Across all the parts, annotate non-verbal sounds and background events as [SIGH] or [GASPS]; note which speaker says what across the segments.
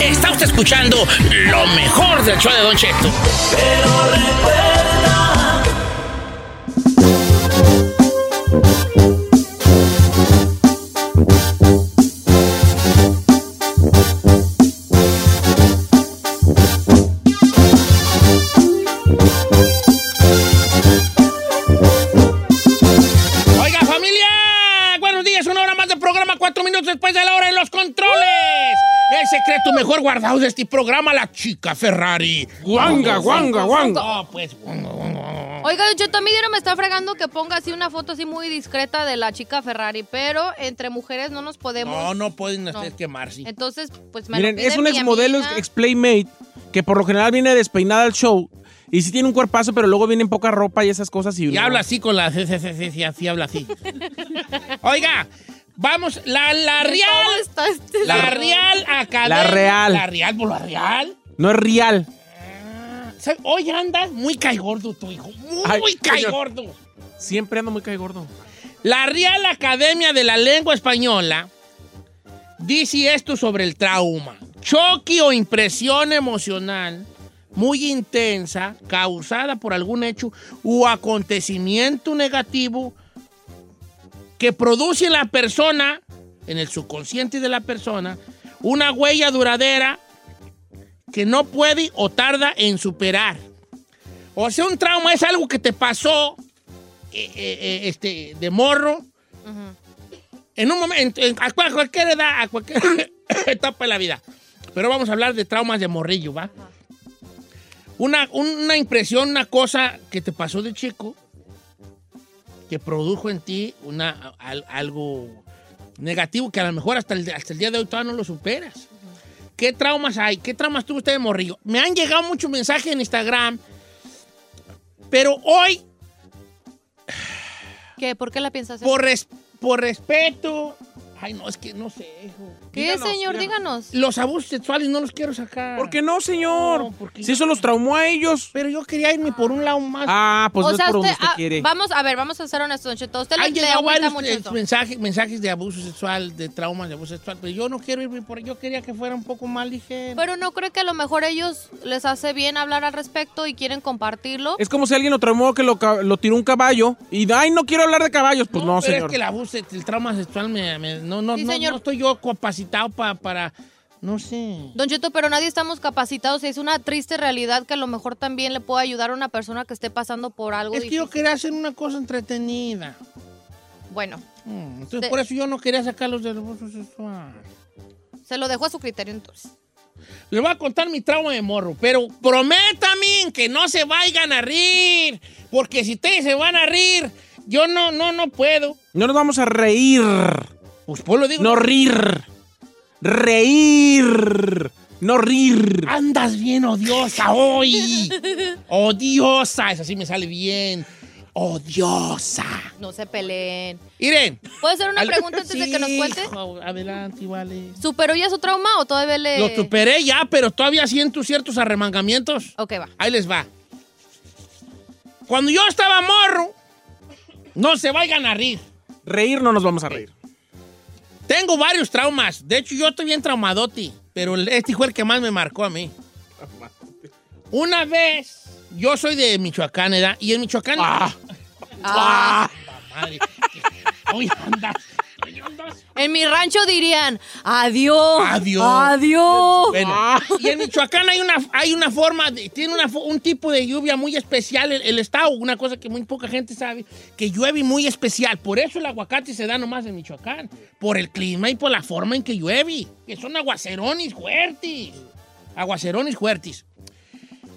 Speaker 1: Está usted escuchando lo mejor del show de Don Cheto. Oiga, después de la hora en los controles. El secreto mejor guardado de este programa, la chica Ferrari. Guanga, guanga, guanga. No, pues, guanga, guanga, guanga.
Speaker 2: Oiga, yo también no me está fregando que ponga así una foto así muy discreta de la chica Ferrari, pero entre mujeres no nos podemos.
Speaker 1: No, no pueden
Speaker 2: No.
Speaker 1: ustedes quemarse.
Speaker 2: Entonces, pues me
Speaker 3: Miren,
Speaker 2: lo
Speaker 3: es un
Speaker 2: mi
Speaker 3: ex modelo
Speaker 2: amiga.
Speaker 3: ex Playmate que por lo general viene despeinada al show y sí tiene un cuerpazo, pero luego viene en poca ropa y esas cosas. Y,
Speaker 1: Y habla así con la... Sí, sí, sí, sí, sí, así habla así. [LAUGHS] Oiga, vamos, la, la
Speaker 2: ¿Cómo
Speaker 1: Real...
Speaker 2: está este
Speaker 1: La
Speaker 2: señor?
Speaker 1: Real Academia...
Speaker 3: La Real.
Speaker 1: La Real, por la Real.
Speaker 3: No es real.
Speaker 1: ¿Sabe? Hoy andas muy caigordo tu hijo. Muy
Speaker 3: Ay,
Speaker 1: caigordo.
Speaker 3: Siempre ando muy cae gordo.
Speaker 1: La Real Academia de la Lengua Española dice esto sobre el trauma. Choque o impresión emocional muy intensa causada por algún hecho o acontecimiento negativo que produce en la persona, en el subconsciente de la persona, una huella duradera que no puede o tarda en superar. O sea, un trauma es algo que te pasó eh, eh, eh, este, de morro en un momento, en- a cual- cualquier edad, a cualquier [COUGHS] etapa de la vida. Pero vamos a hablar de traumas de morrillo, ¿va? Una, una impresión, una cosa que te pasó de chico, que produjo en ti una, al- algo negativo que a lo mejor hasta el, hasta el día de hoy todavía no lo superas. ¿Qué traumas hay? ¿Qué traumas tuvo usted de morrillo? Me han llegado muchos mensajes en Instagram, pero hoy
Speaker 2: ¿Qué? ¿Por qué la piensas
Speaker 1: por, res- por respeto. Ay, no, es que no sé, hijo.
Speaker 2: ¿Qué,
Speaker 3: Díganos,
Speaker 2: señor?
Speaker 3: díganos.
Speaker 2: Díganos.
Speaker 1: Los abusos sexuales no los quiero sacar.
Speaker 3: ¿Por qué no, señor?
Speaker 1: No, porque
Speaker 3: si eso los traumó a ellos.
Speaker 1: Pero yo quería irme por un lado más.
Speaker 3: Ah, pues
Speaker 2: o
Speaker 3: no
Speaker 2: sea,
Speaker 3: es por donde
Speaker 2: usted,
Speaker 3: usted
Speaker 2: ah,
Speaker 3: quiere.
Speaker 2: vamos a ver, vamos a ser honestos, Don Cheto. ¿Usted le,
Speaker 1: varios
Speaker 2: mucho eso?
Speaker 1: mensajes, mensajes de abuso sexual, de traumas de abuso sexual, pero yo no quiero irme por ahí. Yo quería que fuera un poco más ligero.
Speaker 2: Pero no creo que a lo mejor ellos les hace bien hablar al respecto y quieren compartirlo.
Speaker 3: Es como si alguien lo traumó que lo, tiró un caballo y, ay, no quiero hablar de caballos. Pues no,
Speaker 1: pero
Speaker 3: señor.
Speaker 1: es que el abuso, el trauma sexual, me, me- no, no,
Speaker 2: Sí,
Speaker 1: no,
Speaker 2: señor.
Speaker 1: no estoy yo capacitado pa- para, no sé.
Speaker 2: Don Cheto, pero nadie estamos capacitados y es una triste realidad que a lo mejor también le puede ayudar a una persona que esté pasando por algo
Speaker 1: Es que yo quería hacer una cosa entretenida.
Speaker 2: Bueno,
Speaker 1: Mm, Entonces, por eso yo no quería sacarlos del abuso sexual.
Speaker 2: se lo dejo a su criterio entonces.
Speaker 1: Les voy a contar mi trauma de morro, pero prométame que no se vayan a rir, porque si ustedes se van a rir, yo no, no, no puedo.
Speaker 3: No nos vamos a reír.
Speaker 1: Pues pues lo digo.
Speaker 3: No rir. Reír. No rir.
Speaker 1: Andas bien odiosa hoy. [LAUGHS] odiosa, eso sí me sale bien. Odiosa.
Speaker 2: No se peleen.
Speaker 1: Miren.
Speaker 2: ¿Puedo hacer una pregunta antes de que nos cuente?
Speaker 1: Adelante, vale.
Speaker 2: ¿Superó ya su trauma o todavía le...?
Speaker 1: Lo superé ya, pero todavía siento ciertos arremangamientos.
Speaker 2: Ok, va.
Speaker 1: Ahí les va. Cuando yo estaba morro, no se vayan a rir.
Speaker 3: Reír no nos vamos a reír.
Speaker 1: Tengo varios traumas. De hecho, yo estoy bien traumadote. Pero este fue el que más me marcó a mí. Una vez, yo soy de Michoacán, ¿verdad? Y en Michoacán.
Speaker 3: Ah.
Speaker 1: ¡Ah! Madre. Hoy andas.
Speaker 2: En mi rancho dirían, adiós.
Speaker 1: Adiós.
Speaker 2: Adiós.
Speaker 1: Bueno, y en Michoacán hay una, hay una forma, de- tiene una un tipo de lluvia muy especial el, el estado, una cosa que muy poca gente sabe, que llueve muy especial. Por eso el aguacate se da nomás en Michoacán, por el clima y por la forma en que llueve, que son aguacerones fuertes. Aguacerones fuertes.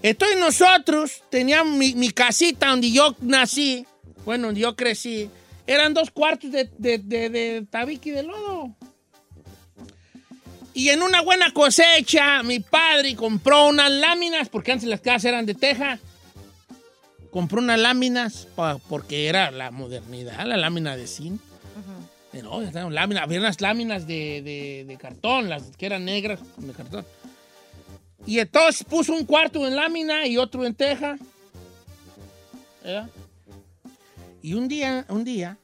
Speaker 1: Entonces nosotros teníamos mi, mi casita donde yo nací, bueno, donde yo crecí, eran dos cuartos de, de, de, de tabique de lodo. Y en una buena cosecha, mi padre compró unas láminas, porque antes las casas eran de teja. Compró unas láminas pa- porque era la modernidad, la lámina de zinc. No, láminas, había unas láminas de, de- de cartón, las que eran negras de cartón. Y entonces puso un cuarto en lámina y otro en teja. Y un día, un día,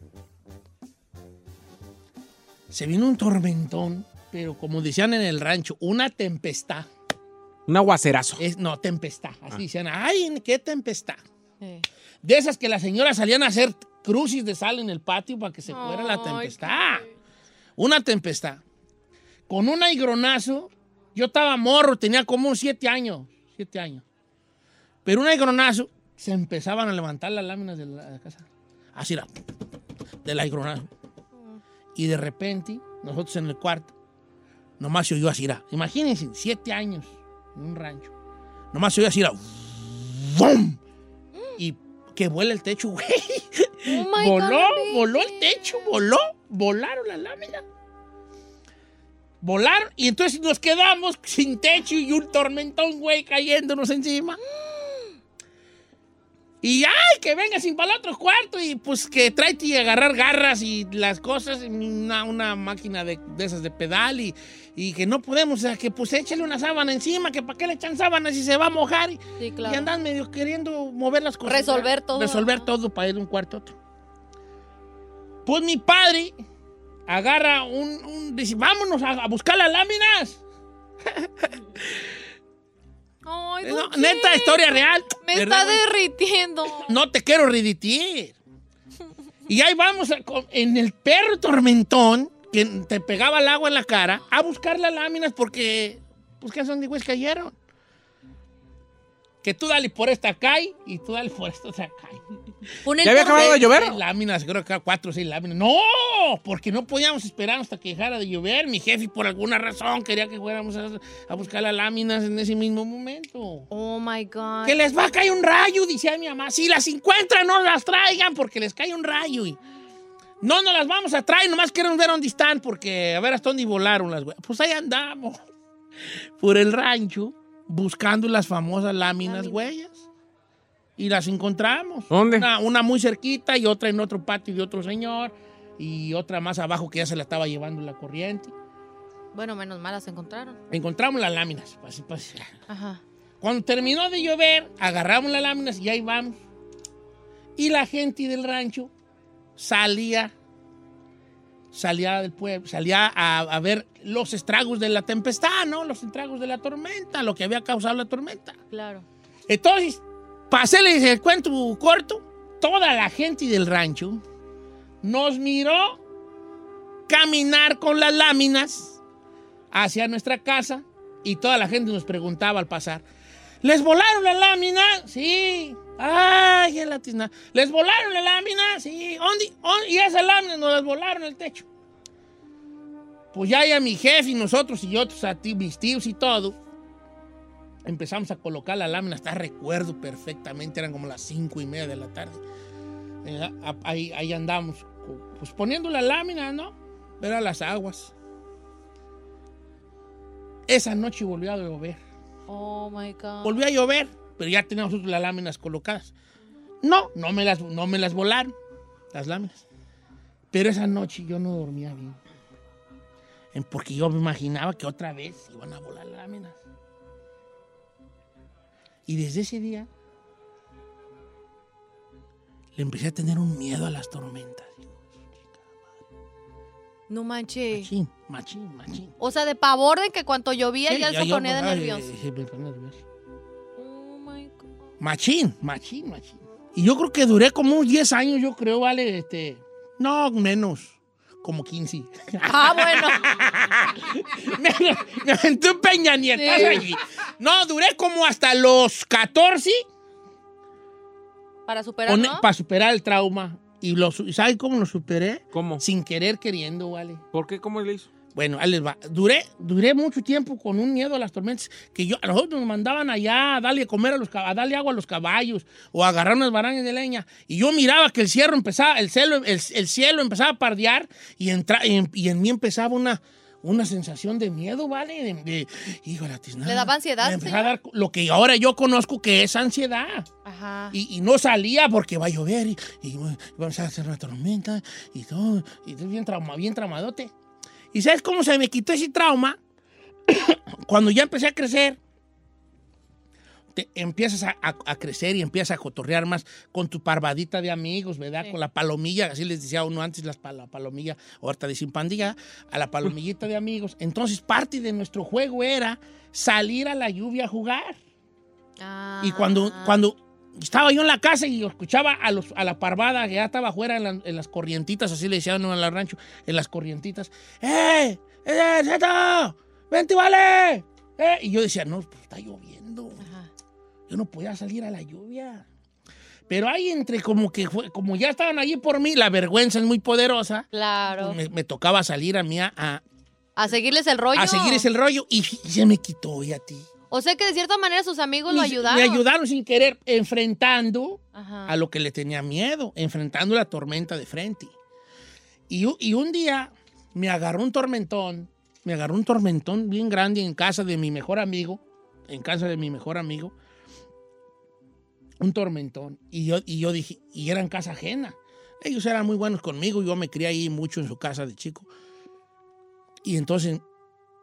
Speaker 1: se vino un tormentón, pero como decían en el rancho, una tempestad.
Speaker 3: Un aguacerazo.
Speaker 1: Es, no, tempestad. Así decían, ay, qué tempestad.
Speaker 2: Sí.
Speaker 1: De esas que las señoras salían a hacer crucis de sal en el patio para que se fuera la tempestad. Una tempestad. Con un aigronazo, yo estaba morro, tenía como unos siete años. Siete años. Pero un aigronazo, se empezaban a levantar las láminas de la casa. Así era. Del aigronazo. Y de repente, nosotros en el cuarto, nomás se oyó así era. Imagínense, siete años en un rancho. Nomás se oyó así era. ¡Bum! Y que vuela el techo, [LAUGHS] güey.
Speaker 2: Oh
Speaker 1: voló,
Speaker 2: God,
Speaker 1: voló el techo, voló, volaron las láminas. Volaron y entonces nos quedamos sin techo y un tormentón, güey, cayéndonos encima. Y ay, que venga sin para el otro cuarto y pues que tráete y agarrar garras y las cosas, una, una máquina de, de esas de pedal y, y que no podemos, o sea, que pues échale una sábana encima, que para qué le echan sábanas si se va a mojar. Y,
Speaker 2: Sí, claro.
Speaker 1: y andan medio queriendo mover las cosas.
Speaker 2: Resolver todo.
Speaker 1: Resolver todo para ir de un cuarto a otro. Pues mi padre agarra un... un- dice, vámonos a, a buscar las láminas. [LAUGHS]
Speaker 2: Ay,
Speaker 1: No, neta, historia real.
Speaker 2: Me
Speaker 1: ¿verdad,
Speaker 2: está derritiendo.
Speaker 1: No te quiero reditir. Y ahí vamos a- en el perro tormentón que te pegaba el agua en la cara a buscar las láminas porque, pues, ¿qué son de güeyes cayeron? Que tú dale por esta cae y tú dale por esta otra [LAUGHS]
Speaker 2: el
Speaker 3: ¿Ya había acabado de llover?
Speaker 1: Seis láminas, creo que cuatro o seis láminas. No, porque no podíamos esperar hasta que dejara de llover. Mi jefe, por alguna razón, quería que fuéramos a, a buscar las láminas en ese mismo momento.
Speaker 2: Oh my God.
Speaker 1: Que les va a caer un rayo, decía mi mamá. Si las encuentran, no las traigan porque les cae un rayo. Y no nos las vamos a traer, nomás queremos ver dónde están porque a ver hasta dónde volaron las güeyes. Pues ahí andamos, [LAUGHS] por el rancho, buscando las famosas láminas huellas. Y las encontramos.
Speaker 3: ¿Dónde?
Speaker 1: Una, una muy cerquita y otra en otro patio de otro señor. Y otra más abajo que ya se la estaba llevando la corriente.
Speaker 2: Bueno, menos mal las encontraron.
Speaker 1: Encontramos las láminas. Así, pues,
Speaker 2: Ajá.
Speaker 1: cuando terminó de llover, agarramos las láminas y ahí vamos. Y la gente del rancho salía, salía del pueblo, salía a, a ver los estragos de la tempestad, ¿no? Los estragos de la tormenta, lo que había causado la tormenta.
Speaker 2: Claro.
Speaker 1: Entonces, para hacerles el cuento corto, toda la gente del rancho nos miró caminar con las láminas hacia nuestra casa y toda la gente nos preguntaba al pasar, ¿les volaron la lámina? Sí. Ay, qué latina. ¿Les volaron la lámina? Sí. Y esas láminas nos las volaron el techo. Pues ya, ya mi jefe y nosotros y otros, a ti, mis tíos y todo, empezamos a colocar la lámina, hasta recuerdo perfectamente, eran como las cinco y media de la tarde. Eh, ahí, ahí andamos, pues poniendo la lámina, ¿no? Ver a las aguas. Esa noche volvió a llover.
Speaker 2: Oh my God.
Speaker 1: Volvió a llover, pero ya teníamos nosotros las láminas colocadas. No, no me las, no me las volaron, las láminas. Pero esa noche yo no dormía bien. En- Porque yo me imaginaba que otra vez iban a volar las láminas. Y desde ese día le empecé a tener un miedo a las tormentas.
Speaker 2: No manches.
Speaker 1: Machín, machín, machín.
Speaker 2: O sea, de pavor de que cuando llovía ya
Speaker 1: Sí,
Speaker 2: se
Speaker 1: yo-
Speaker 2: ponía de nervioso.
Speaker 1: sí, me ponía nervioso. Machín, machín, machín. Y yo creo que duré como unos 10 años, yo creo, vale, este. No, menos. como 15. [LAUGHS]
Speaker 2: Ah, bueno. [LAUGHS]
Speaker 1: me, me aventé un Peña Nietas
Speaker 2: Sí.
Speaker 1: allí. No, duré como hasta los 14
Speaker 2: Para superar, ¿no?
Speaker 1: para superar el trauma. Y lo, su- ¿sabe cómo lo superé?
Speaker 3: ¿Cómo?
Speaker 1: Sin querer queriendo, ¿vale?
Speaker 3: ¿Por qué? ¿Cómo le hizo?
Speaker 1: Bueno, ahí les va. Duré, duré mucho tiempo con un miedo a las tormentas que yo, a nosotros nos mandaban allá a darle comer a los a darle agua a los caballos o a agarrar unas barañas de leña. Y yo miraba que el cielo empezaba, el cielo, el, el cielo empezaba a pardear y, entra, y, en, y en mí empezaba una, una sensación de miedo, ¿vale? De, de, hijo la tiznada.
Speaker 2: ¿Le daba ansiedad,
Speaker 1: Me empezaba a dar lo que ahora yo conozco que es ansiedad.
Speaker 2: Ajá.
Speaker 1: Y, y no salía porque va a llover y, y va va a hacer una tormenta y todo. Y estoy bien, trauma, bien traumadote. ¿Y sabes cómo se me quitó ese trauma? [COUGHS] Cuando ya empecé a crecer, te empiezas a, a- a crecer y empiezas a cotorrear más con tu parvadita de amigos, ¿verdad?
Speaker 2: Sí.
Speaker 1: Con la palomilla, así les decía uno antes, las, pa- la palomilla, ahorita dicen pandilla, a la palomillita de amigos. Entonces, parte de nuestro juego era salir a la lluvia a jugar.
Speaker 2: Ah.
Speaker 1: Y cuando, cuando estaba yo en la casa y escuchaba a, los, a la parvada que ya estaba afuera en, la- en las corrientitas, así le decían en el rancho, en las corrientitas, ¡Eh! ¡Eh, Zeto! ¡Vente, vale! ¡Eh! Y yo decía, no, pues está lloviendo.
Speaker 2: Ajá.
Speaker 1: Yo no podía salir a la lluvia. Pero ahí entre como que fue, como ya estaban allí por mí, la vergüenza es muy poderosa.
Speaker 2: Claro.
Speaker 1: me, me tocaba salir a mí a, a-
Speaker 2: A seguirles el rollo.
Speaker 1: a seguir ese rollo y, y se me quitó, y a ti.
Speaker 2: O sea que de cierta manera sus amigos lo ayudaron.
Speaker 1: Me ayudaron sin querer, enfrentando
Speaker 2: Ajá.
Speaker 1: a lo que le tenía miedo, enfrentando la tormenta de frente. Y, y un día me agarró un tormentón, me agarró un tormentón bien grande en casa de mi mejor amigo, en casa de mi mejor amigo, un tormentón. Y yo, y yo dije, y era en casa ajena. Ellos eran muy buenos conmigo, yo me crié ahí mucho en su casa de chico. Y entonces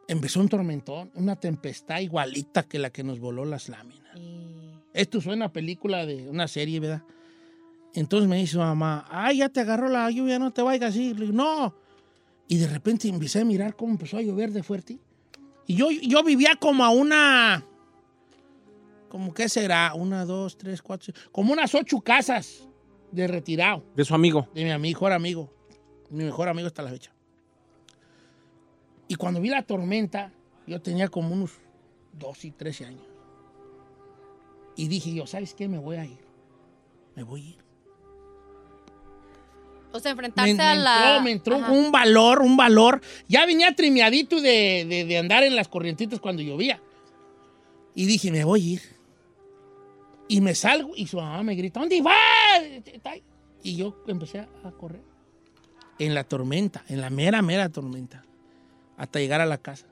Speaker 1: empezó un tormentón, una tempestad igualita que la que nos voló las láminas.
Speaker 2: Y-
Speaker 1: Esto suena a película de una serie, ¿verdad? Entonces me dice su mamá, ay, ya te agarró la lluvia, no te vayas así. Le digo, no. Y de repente empecé a mirar cómo empezó a llover de fuerte. Y yo, yo vivía como a una, como qué será, una, dos, tres, cuatro, como unas ocho casas de retirado
Speaker 3: De su amigo.
Speaker 1: de mi mejor amigo, mi mejor amigo hasta la fecha. Y cuando vi la tormenta, yo tenía como unos 12 y 13 años. Y dije yo, ¿sabes qué? Me voy a ir. Me voy a ir.
Speaker 2: O sea,
Speaker 1: Me,
Speaker 2: enfrentarse
Speaker 1: me
Speaker 2: a la.
Speaker 1: entró, me entró
Speaker 2: Ajá.
Speaker 1: un valor, un valor. Ya venía trimeadito de, de- de andar en las corrientitas cuando llovía. Y dije, me voy a ir. Y me salgo y su mamá me grita, ¿dónde vas? Y yo empecé a correr. En la tormenta, en la mera, mera tormenta. Hasta llegar a la casa.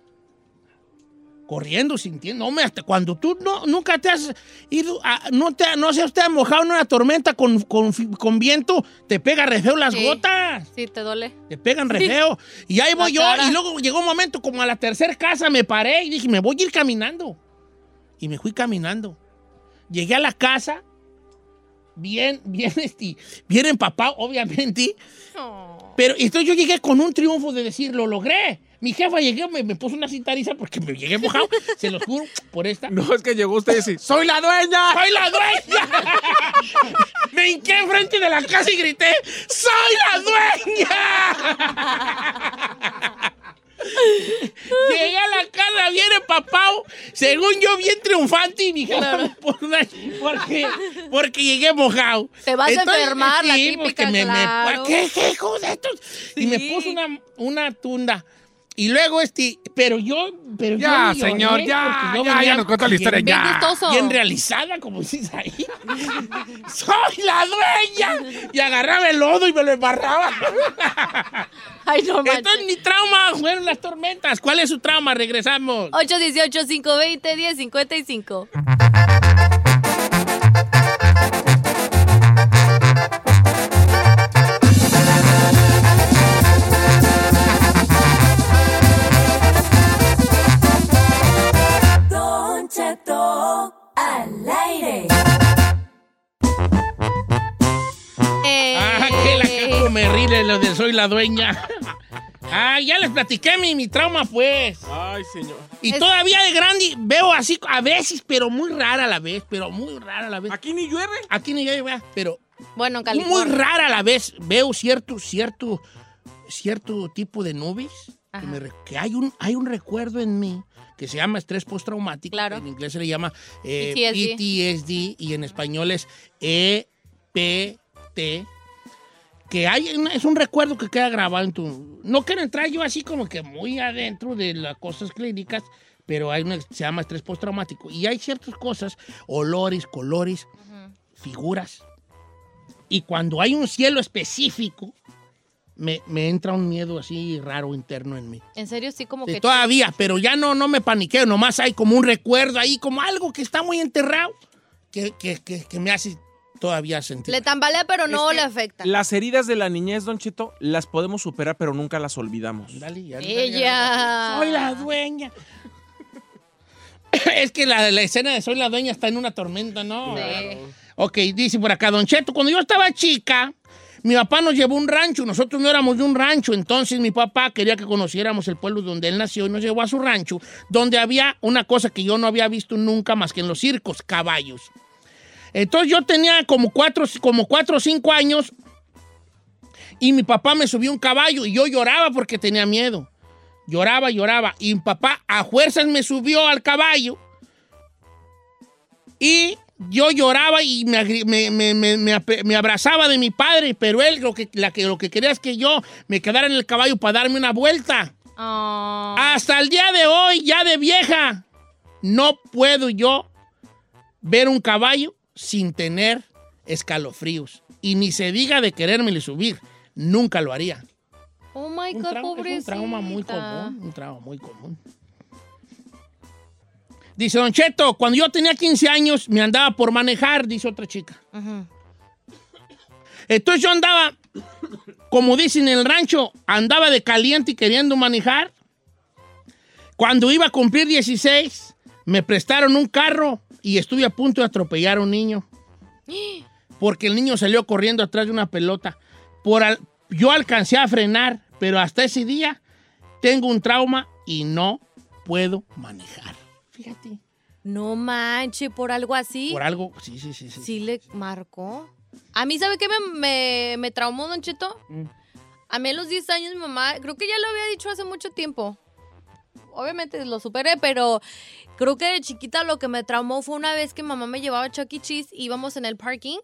Speaker 1: Corriendo, sintiendo. Hombre, hasta cuando tú no, nunca te has ido, a- no, te, no se usted mojado en una tormenta con, con, con viento, te pega re feo las
Speaker 2: Sí.
Speaker 1: gotas.
Speaker 2: Sí, te duele.
Speaker 1: Te pegan re
Speaker 2: Sí.
Speaker 1: feo. Y ahí voy
Speaker 2: La
Speaker 1: yo.
Speaker 2: cara.
Speaker 1: Y luego llegó un momento, como a la tercera casa, me paré y dije, me voy a ir caminando. Y me fui caminando. Llegué a la casa, bien, bien, [LAUGHS] este, bien empapado, obviamente. Pero entonces yo llegué con un triunfo de decir, lo logré. Mi jefa llegué, me, me puso una cintariza porque me llegué mojado, [LAUGHS] se los juro, por esta.
Speaker 3: No, es que llegó usted y dice, ¡Soy la dueña!
Speaker 1: ¡Soy la dueña! [LAUGHS] Me hinqué enfrente de la casa y grité, ¡Soy la dueña! Llegué a la casa bien empapado, según yo bien triunfante y mi jefa me puso una- porque, porque llegué mojado.
Speaker 2: Te vas a enfermar, la
Speaker 1: sí,
Speaker 2: típica,
Speaker 1: me- me-
Speaker 2: claro.
Speaker 1: ¿Qué, qué hijo de estos? Y me puso una, una tunda. Y luego este, pero yo, pero
Speaker 3: ya,
Speaker 1: yo
Speaker 3: señor, ya,
Speaker 1: yo
Speaker 3: ya, ya nos cuenta la historia
Speaker 1: bien,
Speaker 3: ya.
Speaker 1: Bien realizada, como dices ahí. [LAUGHS] Soy la dueña y agarraba el lodo y me lo embarraba. [LAUGHS]
Speaker 2: Ay, no manches.
Speaker 1: Esto es mi trauma, fueron las tormentas. ¿Cuál es su trauma? Regresamos. 818 520 1055. Ríe lo de soy la dueña. Ah, ya les platiqué mi, mi trauma, pues.
Speaker 3: Ay, señor.
Speaker 1: Y
Speaker 2: Es-
Speaker 1: todavía de grande veo así a veces, pero muy rara a la vez, pero muy rara a la vez.
Speaker 3: Aquí ni llueve.
Speaker 1: Aquí ni vea, pero
Speaker 2: Bueno, en
Speaker 1: muy
Speaker 2: California.
Speaker 1: rara a la vez veo cierto, cierto cierto tipo de nubes, que, me que hay, un, hay un recuerdo en mí que se llama estrés postraumático.
Speaker 2: Claro.
Speaker 1: En inglés se le llama eh,
Speaker 2: PTSD.
Speaker 1: PTSD y en español es EPT. Que hay, es un recuerdo que queda grabado en tu... No quiero entrar yo así como que muy adentro de las cosas clínicas, pero hay una que se llama estrés postraumático. Y hay ciertas cosas, olores, colores, figuras. Y cuando hay un cielo específico, me, me entra un miedo así raro interno en mí.
Speaker 2: En serio, sí, como
Speaker 1: Sí,
Speaker 2: que.
Speaker 1: todavía, pero ya no, no me paniqueo, nomás hay como un recuerdo ahí, como algo que está muy enterrado, que, que- que- que me hace todavía sentir.
Speaker 2: Le tambalea, pero no le afecta.
Speaker 3: Las heridas de la niñez, Don Cheto, las podemos superar, pero nunca las olvidamos.
Speaker 1: Dale, ya,
Speaker 2: Ella.
Speaker 1: Soy la dueña. [LAUGHS] es que la, la escena de Soy la dueña está en una tormenta, ¿no?
Speaker 2: Sí.
Speaker 1: Ok, dice por acá, Don Cheto, cuando yo estaba chica, mi papá nos llevó a un rancho, nosotros no éramos de un rancho, entonces mi papá quería que conociéramos el pueblo donde él nació y nos llevó a su rancho, donde había una cosa que yo no había visto nunca más que en los circos, caballos. Entonces yo tenía como cuatro, como cuatro o cinco años y mi papá me subió un caballo y yo lloraba porque tenía miedo. Lloraba, lloraba. Y mi papá a fuerzas me subió al caballo y yo lloraba y me, me- me- me- abrazaba de mi padre, pero él lo que, la que, lo que quería es que yo me quedara en el caballo para darme una vuelta. Hasta el día de hoy, ya de vieja, no puedo yo ver un caballo sin tener escalofríos. Y ni se diga de querérmele subir. Nunca lo haría.
Speaker 2: oh my
Speaker 1: Un
Speaker 2: God,
Speaker 1: trauma- es
Speaker 2: pobrecita.
Speaker 1: un trauma muy común. Un trauma muy común. Dice Don Cheto, cuando yo tenía 15 años me andaba por manejar, dice otra chica. Entonces yo andaba, como dicen en el rancho, andaba de caliente y queriendo manejar. Cuando iba a cumplir 16, me prestaron un carro y estuve a punto de atropellar a un niño. [GASPS] Porque el niño salió corriendo atrás de una pelota. Por al- yo alcancé a frenar, pero hasta ese día tengo un trauma y no puedo manejar. Fíjate.
Speaker 2: No manche, por algo así.
Speaker 1: Por algo, sí, sí, sí. sí.
Speaker 2: Sí le marcó. A mí, ¿sabe qué me, me, me traumó, Don Cheto?
Speaker 1: Mm.
Speaker 2: A mí a los 10 años mi mamá, creo que ya lo había dicho hace mucho tiempo. Obviamente lo superé, pero creo que de chiquita lo que me traumó fue una vez que mamá me llevaba a Chuck E. Cheese, íbamos en el parking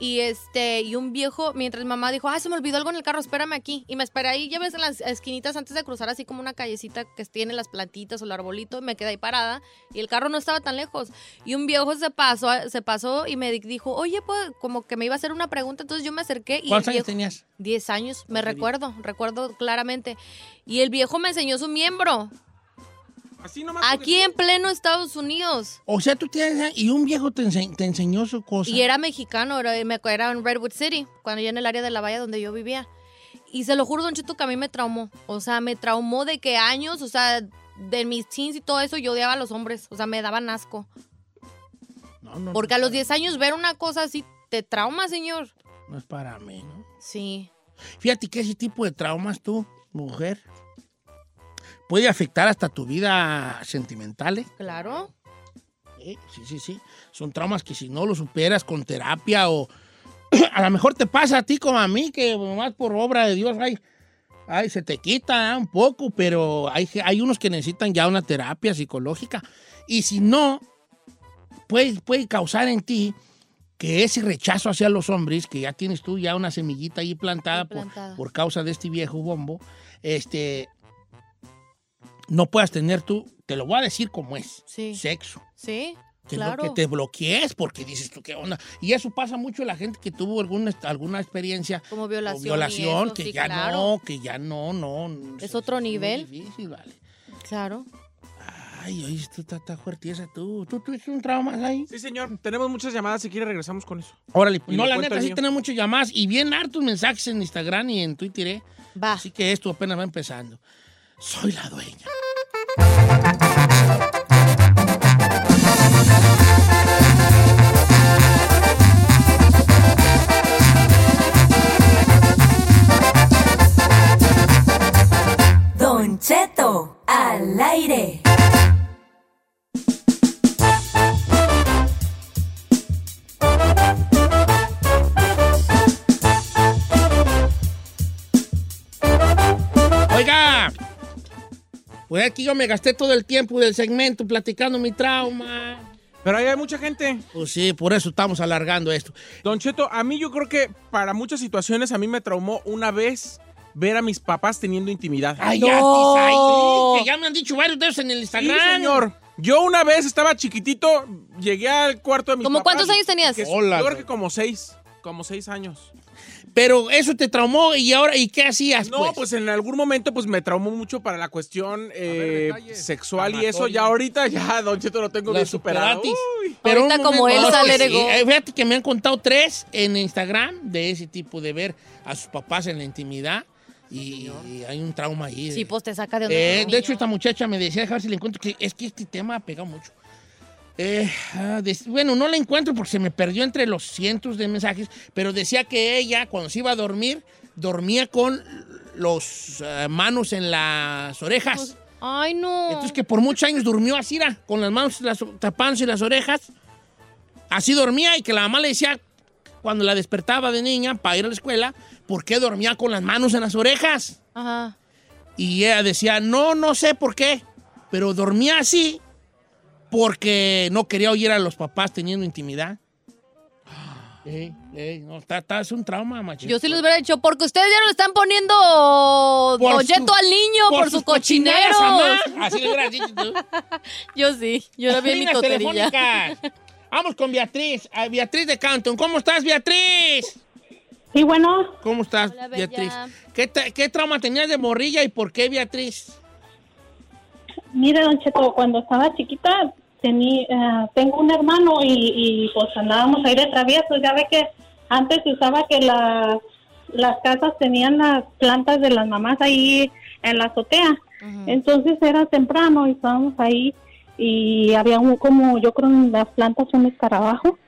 Speaker 2: y este y un viejo, mientras mamá dijo, ay, se me olvidó algo en el carro, espérame aquí. Y me esperé ahí, ya ves en las esquinitas antes de cruzar así como una callecita que tiene las plantitas o el arbolito, me quedé ahí parada y el carro no estaba tan lejos. Y un viejo se pasó, se pasó y me di- dijo, oye, pues como que me iba a hacer una pregunta, entonces yo me acerqué y
Speaker 1: ¿Cuántos años tenías?
Speaker 2: 10 años, me recuerdo, recuerdo claramente. Y el viejo me enseñó su miembro,
Speaker 3: Así nomás.
Speaker 2: aquí en pleno Estados Unidos.
Speaker 1: O sea, tú tienes... Y un viejo te, ense- te enseñó su cosa.
Speaker 2: Y era mexicano, era, me acuerdo, era en Redwood City, cuando ya en el área de la valla donde yo vivía. Y se lo juro, Don Chito, que a mí me traumó. O sea, me traumó de que años, o sea, de mis teens y todo eso, yo odiaba a los hombres. O sea, me daban asco.
Speaker 1: No, no,
Speaker 2: Porque
Speaker 1: no,
Speaker 2: a los 10 años ver una cosa así te trauma, señor.
Speaker 1: No es para mí, ¿no?
Speaker 2: Sí.
Speaker 1: Fíjate que ese tipo de traumas tú, mujer, puede afectar hasta tu vida sentimental, ¿eh?
Speaker 2: Claro.
Speaker 1: Sí, sí, sí. Son traumas que si no los superas con terapia o [CLEARS THROAT] a lo mejor te pasa a ti como a mí, que más por obra de Dios, ay, ay se te quita ¿eh? un poco, pero hay, hay unos que necesitan ya una terapia psicológica. Y si no, puede, puede causar en ti que ese rechazo hacia los hombres, que ya tienes tú ya una semillita ahí plantada,
Speaker 2: plantada.
Speaker 1: Por, por causa de este viejo bombo, este, no puedas tener tú, te lo voy a decir como es,
Speaker 2: Sí.
Speaker 1: sexo.
Speaker 2: Sí.
Speaker 1: Que, no-
Speaker 2: claro.
Speaker 1: que te bloquees porque dices tú qué onda. Y eso pasa mucho en la gente que tuvo alguna, alguna experiencia
Speaker 2: Como violación.
Speaker 1: violación,
Speaker 2: eso,
Speaker 1: que
Speaker 2: sí,
Speaker 1: ya
Speaker 2: claro.
Speaker 1: no, que ya no, no.
Speaker 2: Es otro
Speaker 1: muy
Speaker 2: nivel.
Speaker 1: difícil, vale.
Speaker 2: Claro.
Speaker 1: Ay, oye, tú estás está fuerte esa tú. ¿Tú tuviste un trauma ahí?
Speaker 3: Sí, señor. Tenemos muchas llamadas. Si quiere, regresamos con eso.
Speaker 1: Órale, pues
Speaker 3: Y
Speaker 1: no, la neta, sí tenemos muchas llamadas y bien hartos mensajes en Instagram y en Twitter, ¿eh?
Speaker 2: Va.
Speaker 1: Así que esto apenas va empezando. Soy la dueña.
Speaker 4: Don Cheto al aire.
Speaker 1: Pues aquí yo me gasté todo el tiempo del segmento platicando mi trauma.
Speaker 3: Pero ahí hay mucha gente.
Speaker 1: Pues sí, por eso estamos alargando esto.
Speaker 3: Don Cheto, a mí yo creo que para muchas situaciones a mí me traumó una vez ver a mis papás teniendo intimidad.
Speaker 1: Ay,
Speaker 2: No.
Speaker 1: ya, ay, sí, que ya me han dicho varios de esos en el
Speaker 3: Sí,
Speaker 1: Instagram.
Speaker 3: señor. Yo una vez estaba chiquitito, llegué al cuarto de mis
Speaker 2: ¿Cómo
Speaker 3: papás.
Speaker 2: cuántos años tenías?
Speaker 3: Que-
Speaker 1: Hola,
Speaker 3: yo creo que como seis, como seis años.
Speaker 1: Pero eso te traumó y ahora, ¿y qué hacías?
Speaker 3: No, pues en algún momento pues me traumó mucho para la cuestión eh,
Speaker 5: detalles.
Speaker 3: sexual y eso. Ya ahorita ya, Don Cheto, lo tengo
Speaker 1: La
Speaker 3: bien superado.
Speaker 1: Pero
Speaker 2: Ahorita como
Speaker 1: momento,
Speaker 2: Elsa
Speaker 1: no, pues, eh, Fíjate que me han contado tres en Instagram de ese tipo de ver a sus papás en la intimidad y, y hay un trauma ahí.
Speaker 2: Sí, pues te saca de onda.
Speaker 1: Eh, de hecho, esta muchacha me decía, a ver si le encuentro, que es que este tema ha pegado mucho. Eh, ah, bueno, no la encuentro porque se me perdió entre los cientos de mensajes, pero decía que ella, cuando se iba a dormir, dormía con los eh, manos en las orejas.
Speaker 2: Ay, no.
Speaker 1: Entonces que por muchos años durmió así, con las manos las, tapándose las orejas. Así dormía y que la mamá le decía, cuando la despertaba de niña para ir a la escuela, ¿por qué dormía con las manos en las orejas?
Speaker 2: Ajá.
Speaker 1: Y ella decía, no, no sé por qué, pero dormía así porque no quería oír a los papás teniendo intimidad. Ey, ey, no, está, está- es un trauma, machito.
Speaker 2: Yo sí les hubiera dicho, porque ustedes ya no le están poniendo
Speaker 1: Por su-
Speaker 2: al niño por, su
Speaker 1: sus cochinadas,
Speaker 2: cochinero.
Speaker 1: mamá. [LAUGHS] Así le hubieras dicho tú.
Speaker 2: Yo sí, yo la vi en mi toterilla.
Speaker 1: telefónicas. Vamos con Beatriz. Ah, Beatriz de Canton. ¿Cómo estás, Beatriz?
Speaker 6: Sí, bueno,
Speaker 1: ¿Cómo estás,
Speaker 2: Hola.
Speaker 1: Beatriz? ¿Qué, ¿Qué trauma tenías de morrilla y por qué, Beatriz?
Speaker 6: mire, Don Cheto, cuando estaba chiquita tení, eh, tengo un hermano y, y, pues andábamos ahí de traviesos. Ya ve que antes se usaba que las las casas tenían las plantas de las mamás ahí en la azotea. Entonces era temprano y estábamos ahí y había un como, yo creo en las plantas un escarabajo.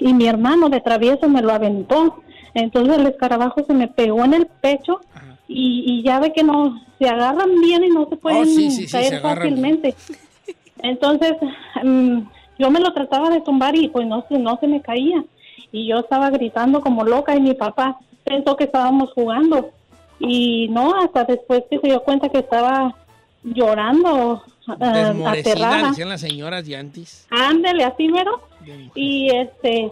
Speaker 6: y mi hermano de travieso me lo aventó. Entonces el escarabajo se me pegó en el pecho y, y ya ve que no se agarran bien y no se pueden
Speaker 1: Oh, sí, sí, sí, se
Speaker 6: caer fácilmente. Entonces mm, yo me lo trataba de tumbar y pues no se, no se me caía. Y yo estaba gritando como loca y mi papá pensó que estábamos jugando. Y no, hasta después que se dio cuenta que estaba llorando,
Speaker 1: Desmorecida,
Speaker 6: aterrada.
Speaker 1: decían las señoras antes.
Speaker 6: Ándele, así mero. Y este,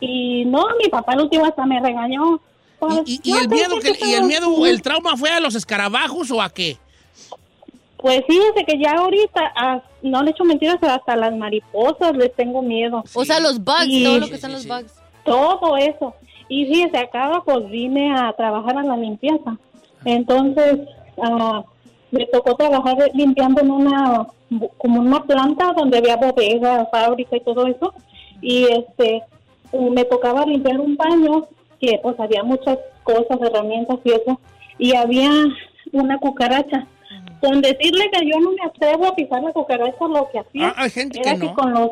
Speaker 6: y no, mi papá el último hasta me regañó. Pues,
Speaker 1: ¿Y, y- y
Speaker 6: no,
Speaker 1: el
Speaker 6: pues,
Speaker 1: miedo,
Speaker 6: que
Speaker 1: que, y el miedo, el trauma fue a los escarabajos o a qué?
Speaker 6: Pues fíjese que ya ahorita, ah, no le echo mentiras, hasta las mariposas les tengo miedo.
Speaker 2: O sea, los bugs, todo lo
Speaker 1: Sí,
Speaker 2: que están
Speaker 1: sí,
Speaker 2: los
Speaker 1: sí.
Speaker 2: bugs.
Speaker 6: Todo eso. Y fíjese, acá pues vine a trabajar a la limpieza. Entonces, ah, me tocó trabajar limpiando en una, como una planta donde había bodega, fábrica y todo eso. Y este, me tocaba limpiar un baño que pues había muchas cosas, herramientas y eso. Y había una cucaracha. Con decirle que yo no me atrevo a pisar la cucaracha, lo que hacía
Speaker 1: Ah, hay gente
Speaker 6: era
Speaker 1: que
Speaker 6: que
Speaker 1: no.
Speaker 6: con los,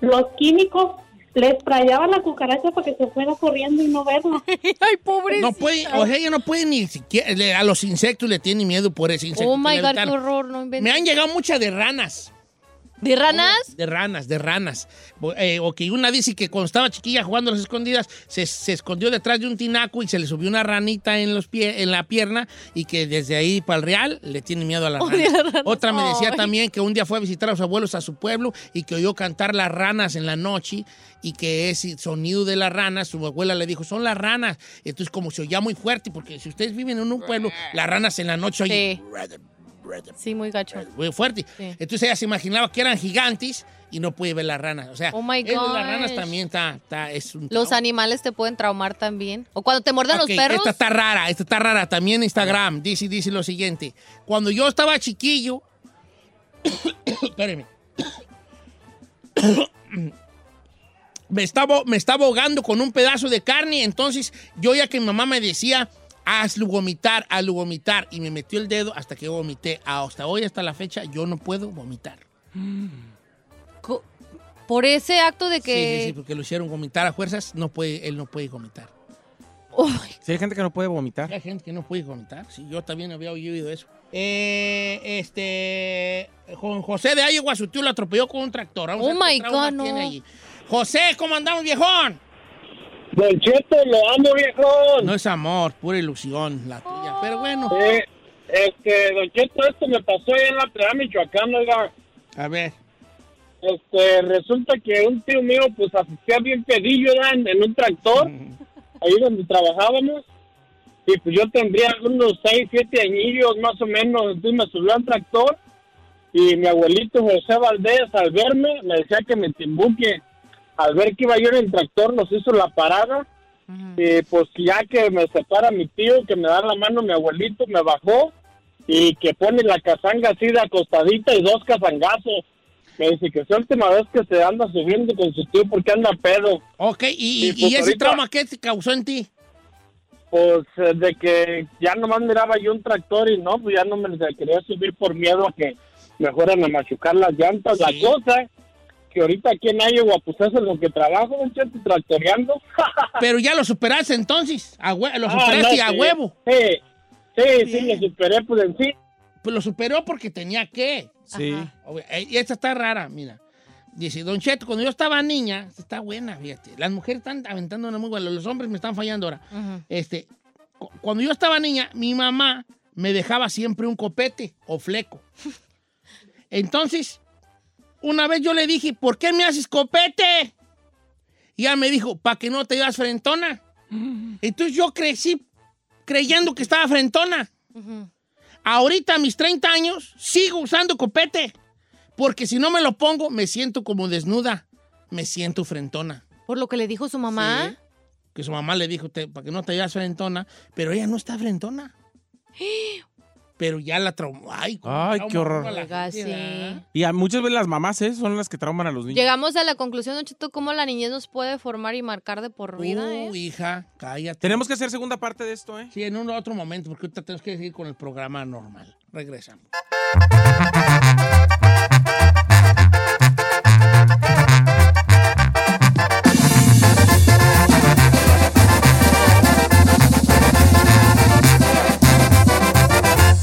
Speaker 6: los químicos les sprayaba la cucaracha para que se fuera corriendo y no verla. [LAUGHS]
Speaker 2: Ay, pobre.
Speaker 1: No puede, o sea, ella no puede ni siquiera, le- a los insectos le tiene miedo por ese insecto.
Speaker 2: Oh
Speaker 1: que
Speaker 2: my
Speaker 1: le
Speaker 2: god, qué horror, no.
Speaker 1: Me han llegado muchas de ranas.
Speaker 2: ¿De ranas?
Speaker 1: De ranas, de ranas. Eh, o que una dice que cuando estaba chiquilla jugando a las escondidas, se, se escondió detrás de un tinaco y se le subió una ranita en los pie, en la pierna y que desde ahí para el real le tiene miedo a las ranas. Otra me decía
Speaker 2: Ay.
Speaker 1: también que un día fue a visitar a los abuelos a su pueblo y que oyó cantar las ranas en la noche y que ese sonido de las ranas, su abuela le dijo, son las ranas. Entonces como se oía muy fuerte, porque si ustedes viven en un pueblo, las ranas en la noche oyen
Speaker 2: Sí. Sí, muy gacho.
Speaker 1: muy fuerte.
Speaker 2: Sí.
Speaker 1: Entonces ella se imaginaba que eran gigantes y no puede ver las ranas. O sea,
Speaker 2: Oh my
Speaker 1: las ranas también está, está- es un
Speaker 2: Los animales te pueden traumar también. O cuando te muerden los perros.
Speaker 1: Esta está rara, esta está rara. También Instagram dice, dice lo siguiente. Cuando yo estaba chiquillo, [COUGHS] espérenme. [COUGHS] me estaba, me estaba ahogando con un pedazo de carne, entonces yo ya que mi mamá me decía, hazlo vomitar, hazlo vomitar, y me metió el dedo hasta que vomité. Hasta hoy, hasta la fecha, yo no puedo vomitar.
Speaker 2: Por ese acto de
Speaker 1: Sí, sí, sí,
Speaker 2: que.
Speaker 1: porque lo hicieron vomitar a fuerzas, no puede, él no puede vomitar.
Speaker 3: Hay gente que no puede vomitar.
Speaker 1: Hay gente que no puede vomitar. Sí, yo también había oído eso. Eh, este. Juan José de Iowa, su tío lo atropelló con un tractor. Vamos a
Speaker 2: Oh
Speaker 1: ver qué
Speaker 2: my God, no.
Speaker 1: tiene allí. José, ¿cómo andamos, viejón?
Speaker 7: Don Cheto, lo amo, viejón.
Speaker 1: No es amor, pura ilusión la tuya. Pero bueno,
Speaker 7: Eh,
Speaker 5: Este, Don Cheto, esto me pasó ahí en la Piedad Michoacán, oiga.
Speaker 1: A ver.
Speaker 5: Este, resulta que un tío mío, pues, asistía bien pedillo. En, en un tractor, [LAUGHS] ahí donde trabajábamos. Y pues yo tendría unos 6, 7 añillos más o menos. Entonces me subió al tractor y mi abuelito José Valdés, al verme, me decía que me timbuque. Al ver que iba yo en el tractor, nos hizo la parada. Y pues ya que me separa mi tío, que me da la mano mi abuelito, me bajó y que pone la casanga así de acostadita y dos casangazos. Me dice que es la última vez que se anda subiendo con su tío porque anda pedo.
Speaker 1: Ok, ¿y, y-
Speaker 5: Y, pues,
Speaker 1: y ese
Speaker 5: ahorita-
Speaker 1: trauma qué te causó en ti?
Speaker 5: Pues eh, de que ya nomás miraba yo un tractor y no, pues ya no me quería subir por miedo a que me fueran a machucar las llantas. La cosa que ahorita aquí en Iowa, pues eso es lo que trabajo, don Cheto, tractoreando. [LAUGHS]
Speaker 1: Pero ya lo superaste entonces. A hue- lo
Speaker 5: Ah,
Speaker 1: superaste a
Speaker 5: sí.
Speaker 1: huevo.
Speaker 5: Sí, sí, sí, lo superé, pues en sí.
Speaker 1: Pues lo superó porque tenía que.
Speaker 3: Sí.
Speaker 1: Eh, Y esta está rara, mira. Dice, Don Cheto, cuando yo estaba niña, está buena, fíjate. Las mujeres están aventando una muy buena, los hombres me están fallando ahora. Este, cu- cuando yo estaba niña, mi mamá me dejaba siempre un copete o fleco. [LAUGHS] Entonces, una vez yo le dije, ¿por qué me haces copete? Y ella me dijo, para que no te veas frentona. Entonces yo crecí creyendo que estaba frentona. Ahorita a mis 30 años sigo usando copete. Porque si no me lo pongo, me siento como desnuda. Me siento frentona.
Speaker 2: Por lo que le dijo su mamá.
Speaker 1: Sí. Que su mamá le dijo, "Te- para que no te veas frentona. Pero ella no está frentona. [GASPS] Pero ya la traumó. Ay,
Speaker 3: Ay, qué horror. Y a muchas veces las mamás ¿eh? son las que trauman a los niños.
Speaker 2: Llegamos a la conclusión, Don Cheto, cómo la niñez nos puede formar y marcar de por vida, ¿eh?
Speaker 1: Uh, hija, cállate.
Speaker 3: Tenemos que hacer segunda parte de esto, ¿eh?
Speaker 1: Sí, en un otro momento, porque ahorita tenemos que seguir con el programa normal. Regresamos.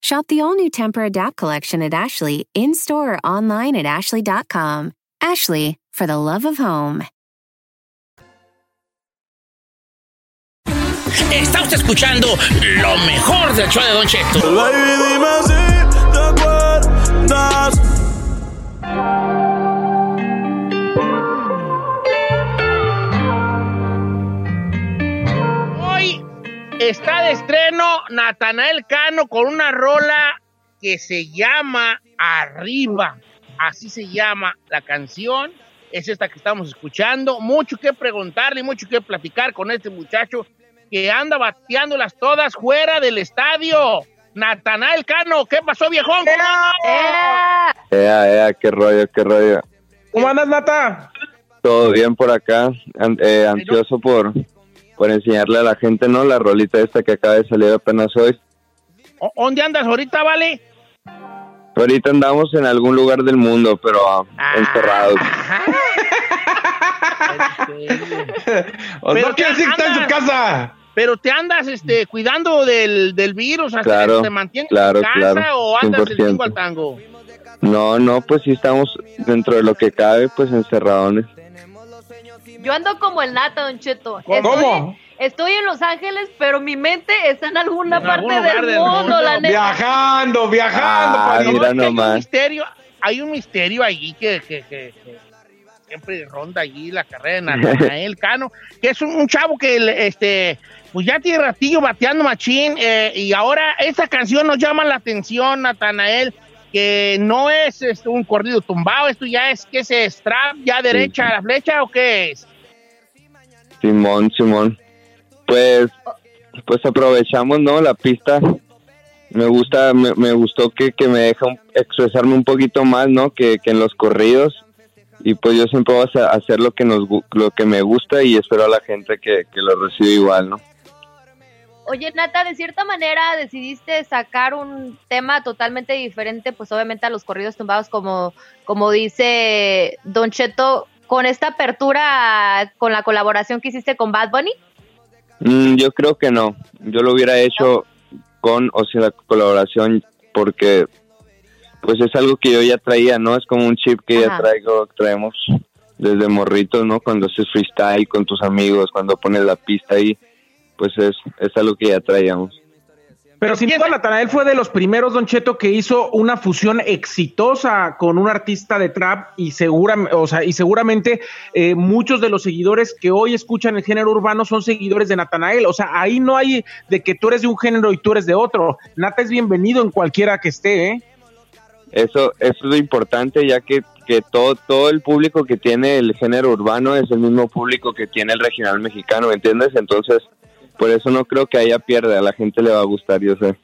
Speaker 8: Shop the all new Temper Adapt collection at Ashley in store or online at ashley.com. Ashley, for the love of home.
Speaker 1: Está usted escuchando lo mejor del show de Don Cheto. Hoy está de estreno Natanael Cano con una rola que se llama Arriba. Así se llama la canción. Es esta que estamos escuchando. Mucho que preguntarle, mucho que platicar con este muchacho que anda bateándolas todas fuera del estadio. Natanael Cano, ¿qué pasó, viejón?
Speaker 9: Ea, ea, qué rollo, qué rollo.
Speaker 3: ¿Cómo andas, Nata?
Speaker 9: Todo bien por acá, eh, ansioso por, por enseñarle a la gente, ¿no? La rolita esta que acaba de salir apenas hoy.
Speaker 1: ¿O- ¿Dónde andas ahorita, vale?
Speaker 9: Ahorita andamos en algún lugar del mundo, pero ah, encerrados. [LAUGHS]
Speaker 1: Pero
Speaker 10: no quiere decir que está en su casa.
Speaker 1: Pero te andas este, cuidando del, del virus, hasta
Speaker 9: Claro,
Speaker 1: que te mantienes
Speaker 9: claro,
Speaker 1: en casa
Speaker 9: claro,
Speaker 1: o andas del
Speaker 9: 100%.
Speaker 1: tingo al tango.
Speaker 9: No, no, pues sí estamos dentro de lo que cabe, pues encerradones.
Speaker 2: Yo ando como el nata, Don Cheto.
Speaker 10: ¿Cómo?
Speaker 2: Estoy, estoy en Los Ángeles, pero mi mente está en alguna
Speaker 1: En
Speaker 2: parte del
Speaker 1: del
Speaker 2: mundo,
Speaker 1: mundo.
Speaker 2: la neta.
Speaker 10: Viajando, viajando.
Speaker 9: Ah,
Speaker 10: padrino.
Speaker 9: mira
Speaker 1: No, es que hay un
Speaker 9: nomás.
Speaker 1: misterio, hay un misterio allí que, que- que- que siempre ronda allí la carrera de Natanael [LAUGHS] Cano, que es un, un chavo que le- este pues ya tiene ratillo bateando machín eh, y ahora esta canción nos llama la atención, Natanael, que no es este, un corrido tumbado, esto ya es que se strap ya derecha a la flecha o qué es?
Speaker 9: Simón, Simón. Pues, pues aprovechamos, ¿no? La pista. Me gusta, me, me gustó que, que me deja expresarme un poquito más, ¿no? Que, que en los corridos. Y pues yo siempre voy a hacer lo que nos lo que me gusta y espero a la gente que, que lo reciba igual, ¿no?
Speaker 2: Oye, Nata, de cierta manera decidiste sacar un tema totalmente diferente, pues obviamente a los corridos tumbados, como, como dice Don Cheto, con esta apertura, con la colaboración que hiciste con Bad Bunny.
Speaker 9: Mm, yo creo que no. Yo lo hubiera hecho con o sin la colaboración porque pues es algo que yo ya traía, ¿no? Es como un chip que ya traigo, traemos desde morritos, ¿no? Cuando haces freestyle con tus amigos, cuando pones la pista ahí, pues es, es algo que ya traíamos.
Speaker 3: Pero sin duda, Natanael fue de los primeros, Don Cheto, que hizo una fusión exitosa con un artista de trap y, segura, o sea, y seguramente eh, muchos de los seguidores que hoy escuchan el género urbano son seguidores de Natanael. O sea, ahí no hay de que tú eres de un género y tú eres de otro. Nata es bienvenido en cualquiera que esté, ¿eh?
Speaker 9: Eso, eso es lo importante, ya que, que todo, todo el público que tiene el género urbano es el mismo público que tiene el regional mexicano, ¿me entiendes? Entonces, por eso no creo que haya pierde, a la gente le va a gustar, yo sé.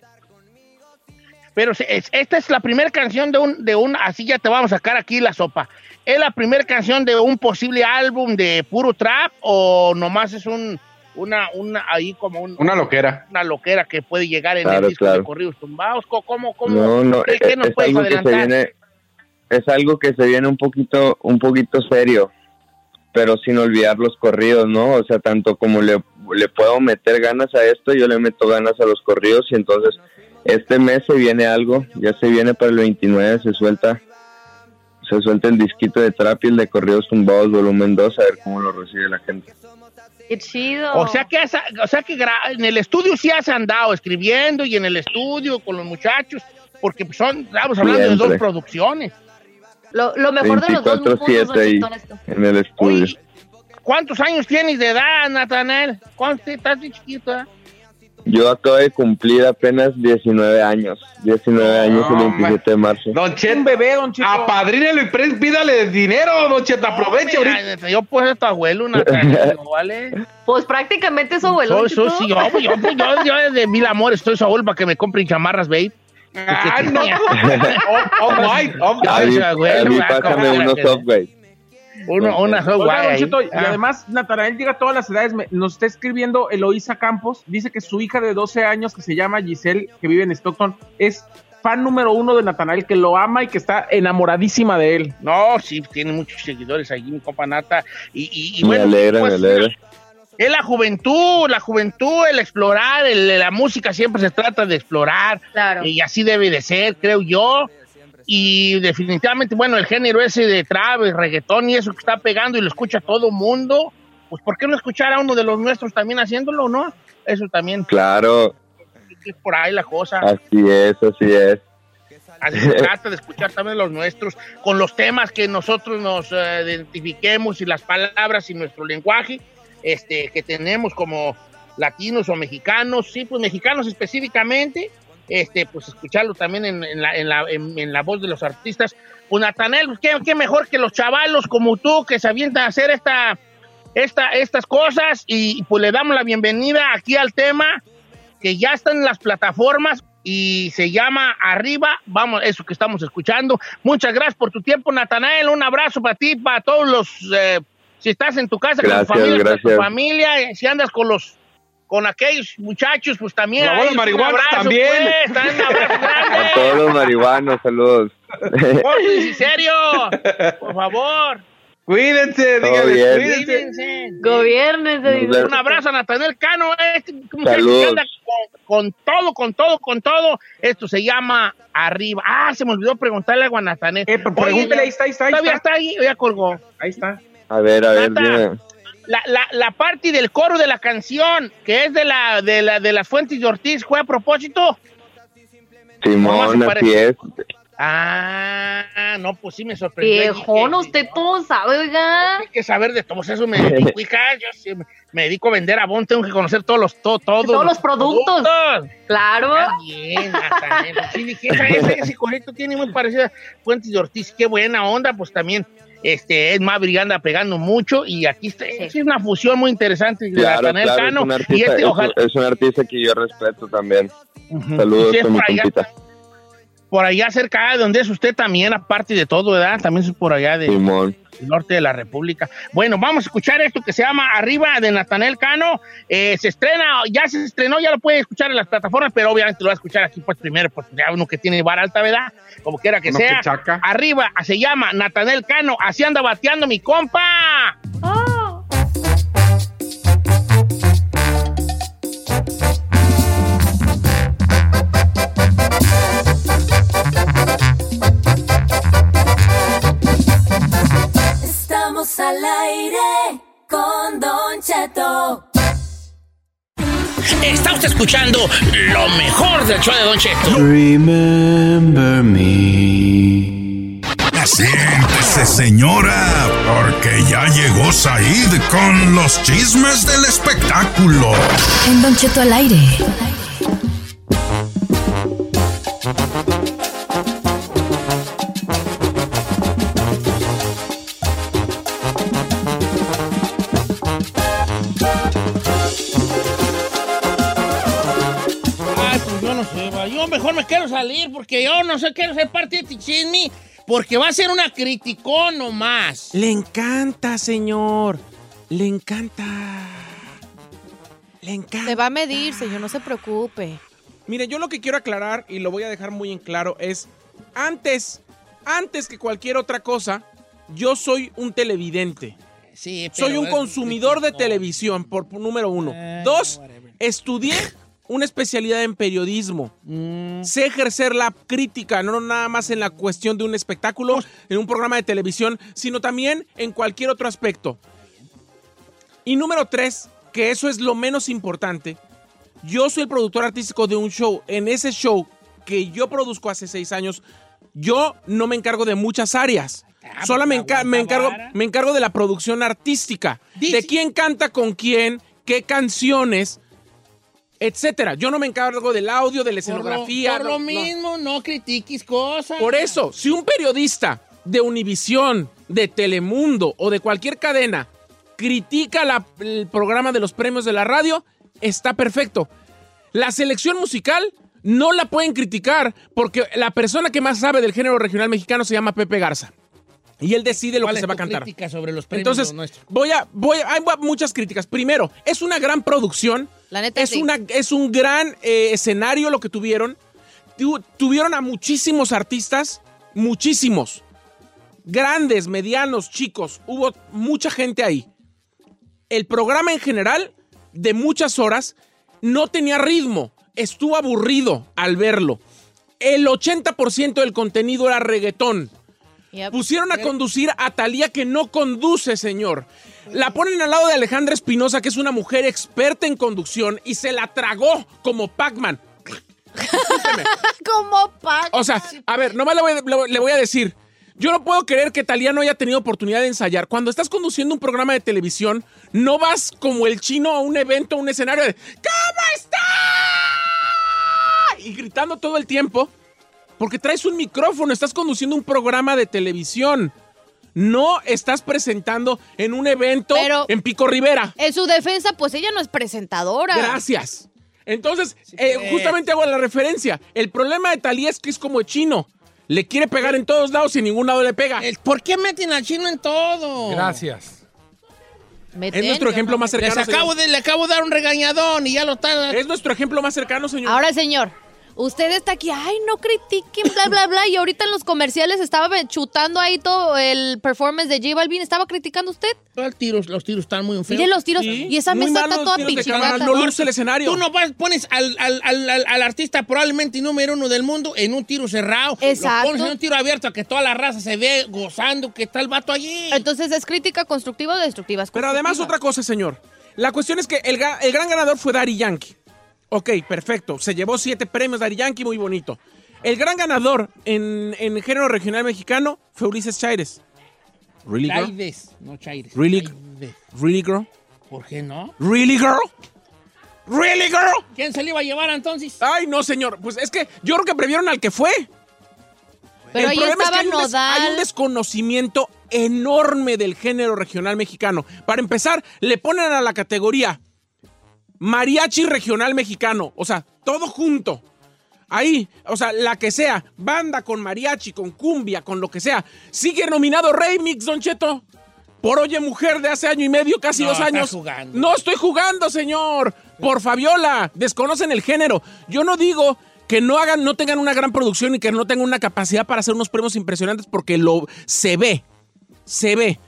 Speaker 1: Pero es- esta es la primera canción de un, de un, así ya te vamos a sacar aquí la sopa. ¿Es la primera canción de un posible álbum de puro trap o nomás es un, una, una, ahí como un-
Speaker 10: Una loquera.
Speaker 1: una loquera que puede llegar en
Speaker 9: Claro,
Speaker 1: el disco de corridos tumbados? ¿Cómo, cómo, cómo?
Speaker 9: No, no,
Speaker 1: ¿Qué,
Speaker 9: es,
Speaker 1: qué nos
Speaker 9: es
Speaker 1: puedes
Speaker 9: algo que se viene, es algo que se viene un poquito, un poquito serio, pero sin olvidar los corridos, ¿no? O sea, tanto como le, le puedo meter ganas a esto, yo le meto ganas a los corridos y entonces este mes se viene algo, ya se viene para el 29, se suelta, se suelta el disquito de trap y el de corridos tumbados volumen 2, a ver cómo lo recibe la gente.
Speaker 2: Qué chido.
Speaker 1: O sea que, o sea que en el estudio sí has andado escribiendo y en el estudio con los muchachos, porque son, estamos hablando de dos producciones.
Speaker 2: Lo, lo mejor de los dos mundos, Don
Speaker 9: 24-7 ahí
Speaker 2: Cheto, esto.
Speaker 9: en el estudio.
Speaker 1: Oye, ¿cuántos años tienes de edad, Natanel? ¿Cuántos estás de chiquito? eh?
Speaker 9: Yo acabo de cumplir apenas 19 años, 19 años el 27 de marzo.
Speaker 10: Don Cheto.
Speaker 3: Un bebé, Don Cheto.
Speaker 10: Apadrínelo y pídale dinero, Don Cheto. Aproveche
Speaker 1: Mira,
Speaker 10: ahorita.
Speaker 1: Yo pues a tu abuelo, Natanel, [LAUGHS] ¿vale?
Speaker 2: Pues prácticamente su abuelo.
Speaker 1: Soy, soy, sí, yo, yo, yo, yo desde mil amores estoy su abuelo para que me compren chamarras, babe.
Speaker 10: Ah, no. [LAUGHS] Oh, oh, white, oh,
Speaker 9: A
Speaker 10: white.
Speaker 9: mí, a pásame unos software.
Speaker 1: Uno, una
Speaker 3: y
Speaker 1: Ah.
Speaker 3: además Natanael llega a todas las edades. Me- nos está escribiendo Eloísa Campos. Dice que su hija de 12 años, que se llama Giselle, que vive en Stockton, es fan número uno de Natanael, que lo ama y que está enamoradísima de él.
Speaker 1: No, sí, tiene muchos seguidores allí, mi compa Nata. Y, y, y
Speaker 9: Me
Speaker 1: bueno,
Speaker 9: alegra,
Speaker 1: pues,
Speaker 9: me alegra.
Speaker 1: Es la juventud, la juventud, el explorar, el- la música siempre se trata de explorar.
Speaker 2: Claro.
Speaker 1: Y así debe de ser, creo yo. Y definitivamente, bueno, el género ese de trap, reggaetón y eso que está pegando y lo escucha todo mundo, pues ¿por qué no escuchar a uno de los nuestros también haciéndolo, no? Eso también
Speaker 9: Claro,
Speaker 1: es por ahí la cosa.
Speaker 9: así es, así es.
Speaker 1: Así se trata de escuchar también los nuestros, con los temas que nosotros nos eh, identifiquemos y las palabras y nuestro lenguaje este, que tenemos como latinos o mexicanos, sí, pues mexicanos específicamente, este, pues escucharlo también en, la, en, la, en la voz de los artistas. Pues Natanel, pues, ¿qué, qué mejor que los chavalos como tú que se avientan a hacer esta, esta, estas cosas y pues le damos la bienvenida aquí al tema que ya está en las plataformas y se llama Arriba, vamos, eso que estamos escuchando. Muchas gracias por tu tiempo, Natanael. Un abrazo para ti, para todos los, eh, si estás en tu casa
Speaker 9: Gracias,
Speaker 1: con tu familia, con tu familia, eh, si andas con los con aquellos muchachos, pues también. A abrazo,
Speaker 3: también.
Speaker 1: pues, también [LAUGHS] grande.
Speaker 9: A todos los marihuanos, saludos.
Speaker 1: En [LAUGHS] serio, por favor.
Speaker 3: Cuídense,
Speaker 9: bien.
Speaker 3: cuídense.
Speaker 1: Cuídense.
Speaker 9: Vemos.
Speaker 1: Un abrazo a Natanel Cano, este muchacho
Speaker 9: Saludos.
Speaker 1: que anda con, con todo, con todo, con todo. Esto se llama Arriba. Ah, se me olvidó preguntarle algo a Natanel.
Speaker 3: Eh, pregúntele,
Speaker 1: Oye,
Speaker 3: ahí está, ahí está, ahí
Speaker 1: Todavía
Speaker 3: está.
Speaker 1: está ahí, ya colgó.
Speaker 3: Ahí está.
Speaker 9: A ver, a ver, dime.
Speaker 1: La, la, la parte del coro de la canción, que es de la de la de las fuentes de Ortiz, ¿fue a propósito? ¿Cómo se
Speaker 9: Simón, así es.
Speaker 1: Ah, no, pues sí me sorprendió.
Speaker 2: Viejón, usted todo sabe, oiga.
Speaker 1: Hay que saber de todo eso, me dedico, hija, yo sí me- me dedico a vender a Bon, tengo que conocer todos los, todo, todos
Speaker 2: Todos los productos.
Speaker 1: productos.
Speaker 2: Claro.
Speaker 1: Ah, bien, Natanel. Sí, dije, esa, ese correcto tiene muy parecida a Fuentes de Ortiz. Qué buena onda, pues también este, es Maverick anda pegando mucho y aquí está, es una fusión muy interesante de
Speaker 9: Claro,
Speaker 1: Natanel
Speaker 9: claro, es
Speaker 1: Cano
Speaker 9: un,
Speaker 1: y
Speaker 9: artista,
Speaker 1: este,
Speaker 9: es,
Speaker 1: ojalá,
Speaker 9: es un artista que yo respeto también. Saludos a mi compita.
Speaker 1: Por allá cerca de donde es usted también, aparte de todo, ¿verdad? También es por allá de, del norte de la República. Bueno, vamos a escuchar esto que se llama Arriba de Natanel Cano. Eh, se estrena, ya se estrenó, ya lo puede escuchar en las plataformas, pero obviamente lo va a escuchar aquí pues primero, pues ya uno que tiene vara alta, ¿verdad? Como quiera que
Speaker 3: Uno
Speaker 1: sea.
Speaker 3: que.
Speaker 1: Arriba, se llama Natanel Cano, así anda bateando mi compa.
Speaker 4: Estamos al aire con Don Cheto.
Speaker 1: Está usted escuchando lo mejor del show de Don Cheto.
Speaker 11: Remember me. Siéntese, señora, porque ya llegó Said con los chismes del espectáculo.
Speaker 4: En Don Cheto al aire.
Speaker 1: Salir porque yo no sé, quiero ser parte de este chisme porque va a ser una criticón nomás.
Speaker 12: Le encanta, señor. Le encanta. Le encanta.
Speaker 2: Se va a medir, señor, no se preocupe.
Speaker 12: Mire, yo lo que quiero aclarar y lo voy a dejar muy en claro es, antes, antes que cualquier otra cosa, yo soy un televidente.
Speaker 1: Sí, pero
Speaker 12: Soy un consumidor de televisión, por por número uno.
Speaker 1: Eh,
Speaker 12: Dos,
Speaker 1: whatever.
Speaker 12: estudié una especialidad en periodismo.
Speaker 1: Mm,
Speaker 12: Sé ejercer la crítica, no nada más en la cuestión de un espectáculo, en un programa de televisión, sino también en cualquier otro aspecto. Y número tres, que eso es lo menos importante, yo soy el productor artístico de un show. En ese show que yo produzco hace seis años, yo no me encargo de muchas áreas.
Speaker 1: Ah,
Speaker 12: Solo me,
Speaker 1: pues,
Speaker 12: enca- me encargo, me encargo de la producción artística.
Speaker 1: Dice-
Speaker 12: De quién canta con quién, qué canciones, etcétera. Yo no me encargo del audio, de la
Speaker 1: Por lo,
Speaker 12: escenografía.
Speaker 1: por
Speaker 12: no-
Speaker 1: lo mismo, no critiques cosas.
Speaker 12: Por eso, si un periodista de Univisión, de Telemundo o de cualquier cadena critica la- el programa de los premios de la radio, está perfecto. La selección musical no la pueden criticar porque la persona que más sabe del género regional mexicano se llama Pepe Garza. Y él decide lo
Speaker 1: ¿Cuál
Speaker 12: que se va a cantar.
Speaker 1: sobre los premios
Speaker 12: Entonces, voy a, voy a, hay muchas críticas. Primero, es una gran producción.
Speaker 2: La neta,
Speaker 12: es,
Speaker 2: sí.
Speaker 12: una, es un gran eh, escenario lo que tuvieron. Tu- tuvieron a muchísimos artistas, muchísimos. Grandes, medianos, chicos. Hubo mucha gente ahí. El programa en general, de muchas horas, no tenía ritmo. Estuvo aburrido al verlo. El 80% del contenido era reggaetón.
Speaker 2: Yep.
Speaker 12: Pusieron a conducir a Talía que no conduce, señor. La ponen al lado de Alejandra Espinosa, que es una mujer experta en conducción, y se la tragó como Pac-Man. [LAUGHS]
Speaker 2: Como Pac.
Speaker 12: O sea, a ver, nomás le voy, le- le voy a decir. Yo no puedo creer que Talía no haya tenido oportunidad de ensayar. Cuando estás conduciendo un programa de televisión, no vas como el chino a un evento, a un escenario de ¿Cómo está? y gritando todo el tiempo porque traes un micrófono, estás conduciendo un programa de televisión. No estás presentando en un evento
Speaker 2: Pero-
Speaker 12: en Pico Rivera.
Speaker 2: En su defensa, pues ella no es presentadora.
Speaker 12: Gracias. Entonces, eh, justamente hago la referencia. El problema de Talía es que es como chino. Le quiere pegar en todos lados y en ningún lado le pega.
Speaker 1: ¿Por qué meten al chino en todo?
Speaker 13: Gracias.
Speaker 12: Es nuestro ejemplo más cercano.
Speaker 1: Les acabo de, le acabo de dar un regañadón y ya lo está.
Speaker 12: Es nuestro ejemplo más cercano, señor.
Speaker 2: Ahora, señor, usted está aquí, ay, no critiquen, bla, bla, bla. Y ahorita en los comerciales estaba chutando ahí todo el performance de J Balvin. ¿Estaba criticando usted?
Speaker 1: Los tiros, los tiros están muy feos.
Speaker 2: Mire los tiros. Y esa
Speaker 12: muy
Speaker 2: mesa está toda
Speaker 12: cámara, no luce el escenario.
Speaker 1: Tú no vas, pones al, al- al- al- al artista probablemente número uno del mundo en un tiro cerrado.
Speaker 2: Exacto.
Speaker 1: Lo pones en un tiro abierto a que toda la raza se ve gozando que está el vato allí.
Speaker 2: Entonces, ¿es crítica constructiva o destructiva? Es
Speaker 12: Pero además otra cosa, señor. La cuestión es que el, el gran ganador fue Daddy Yankee. Ok, perfecto. Se llevó siete premios Daddy Yankee, muy bonito. El gran ganador en, en género regional mexicano fue Ulises Chaires. Really, girl?
Speaker 1: Chaides, no Chaires.
Speaker 12: Really?
Speaker 1: Chaides.
Speaker 12: Really, girl?
Speaker 1: ¿Por qué no?
Speaker 12: Really, girl? Really, girl?
Speaker 1: ¿Quién se le iba a llevar entonces?
Speaker 12: Ay, no, señor. Pues es que yo creo que previeron al que fue.
Speaker 2: Pero ahí
Speaker 12: problema es que
Speaker 2: estaba
Speaker 12: hay un, des-
Speaker 2: Nodal.
Speaker 12: hay un desconocimiento enorme del género regional mexicano. Para empezar, le ponen a la categoría mariachi regional mexicano. O sea, todo junto. Ahí, o sea, la que sea, banda con mariachi, con cumbia, con lo que sea. Sigue nominado Remix, Don Cheto. Por Oye Mujer de hace año y medio, casi
Speaker 1: No,
Speaker 12: dos años.
Speaker 1: jugando.
Speaker 12: No estoy jugando, señor. Por Fabiola. Desconocen el género. Yo no digo que no hagan, no tengan una gran producción y que no tengan una capacidad para hacer unos premios impresionantes porque lo se ve. Se ve.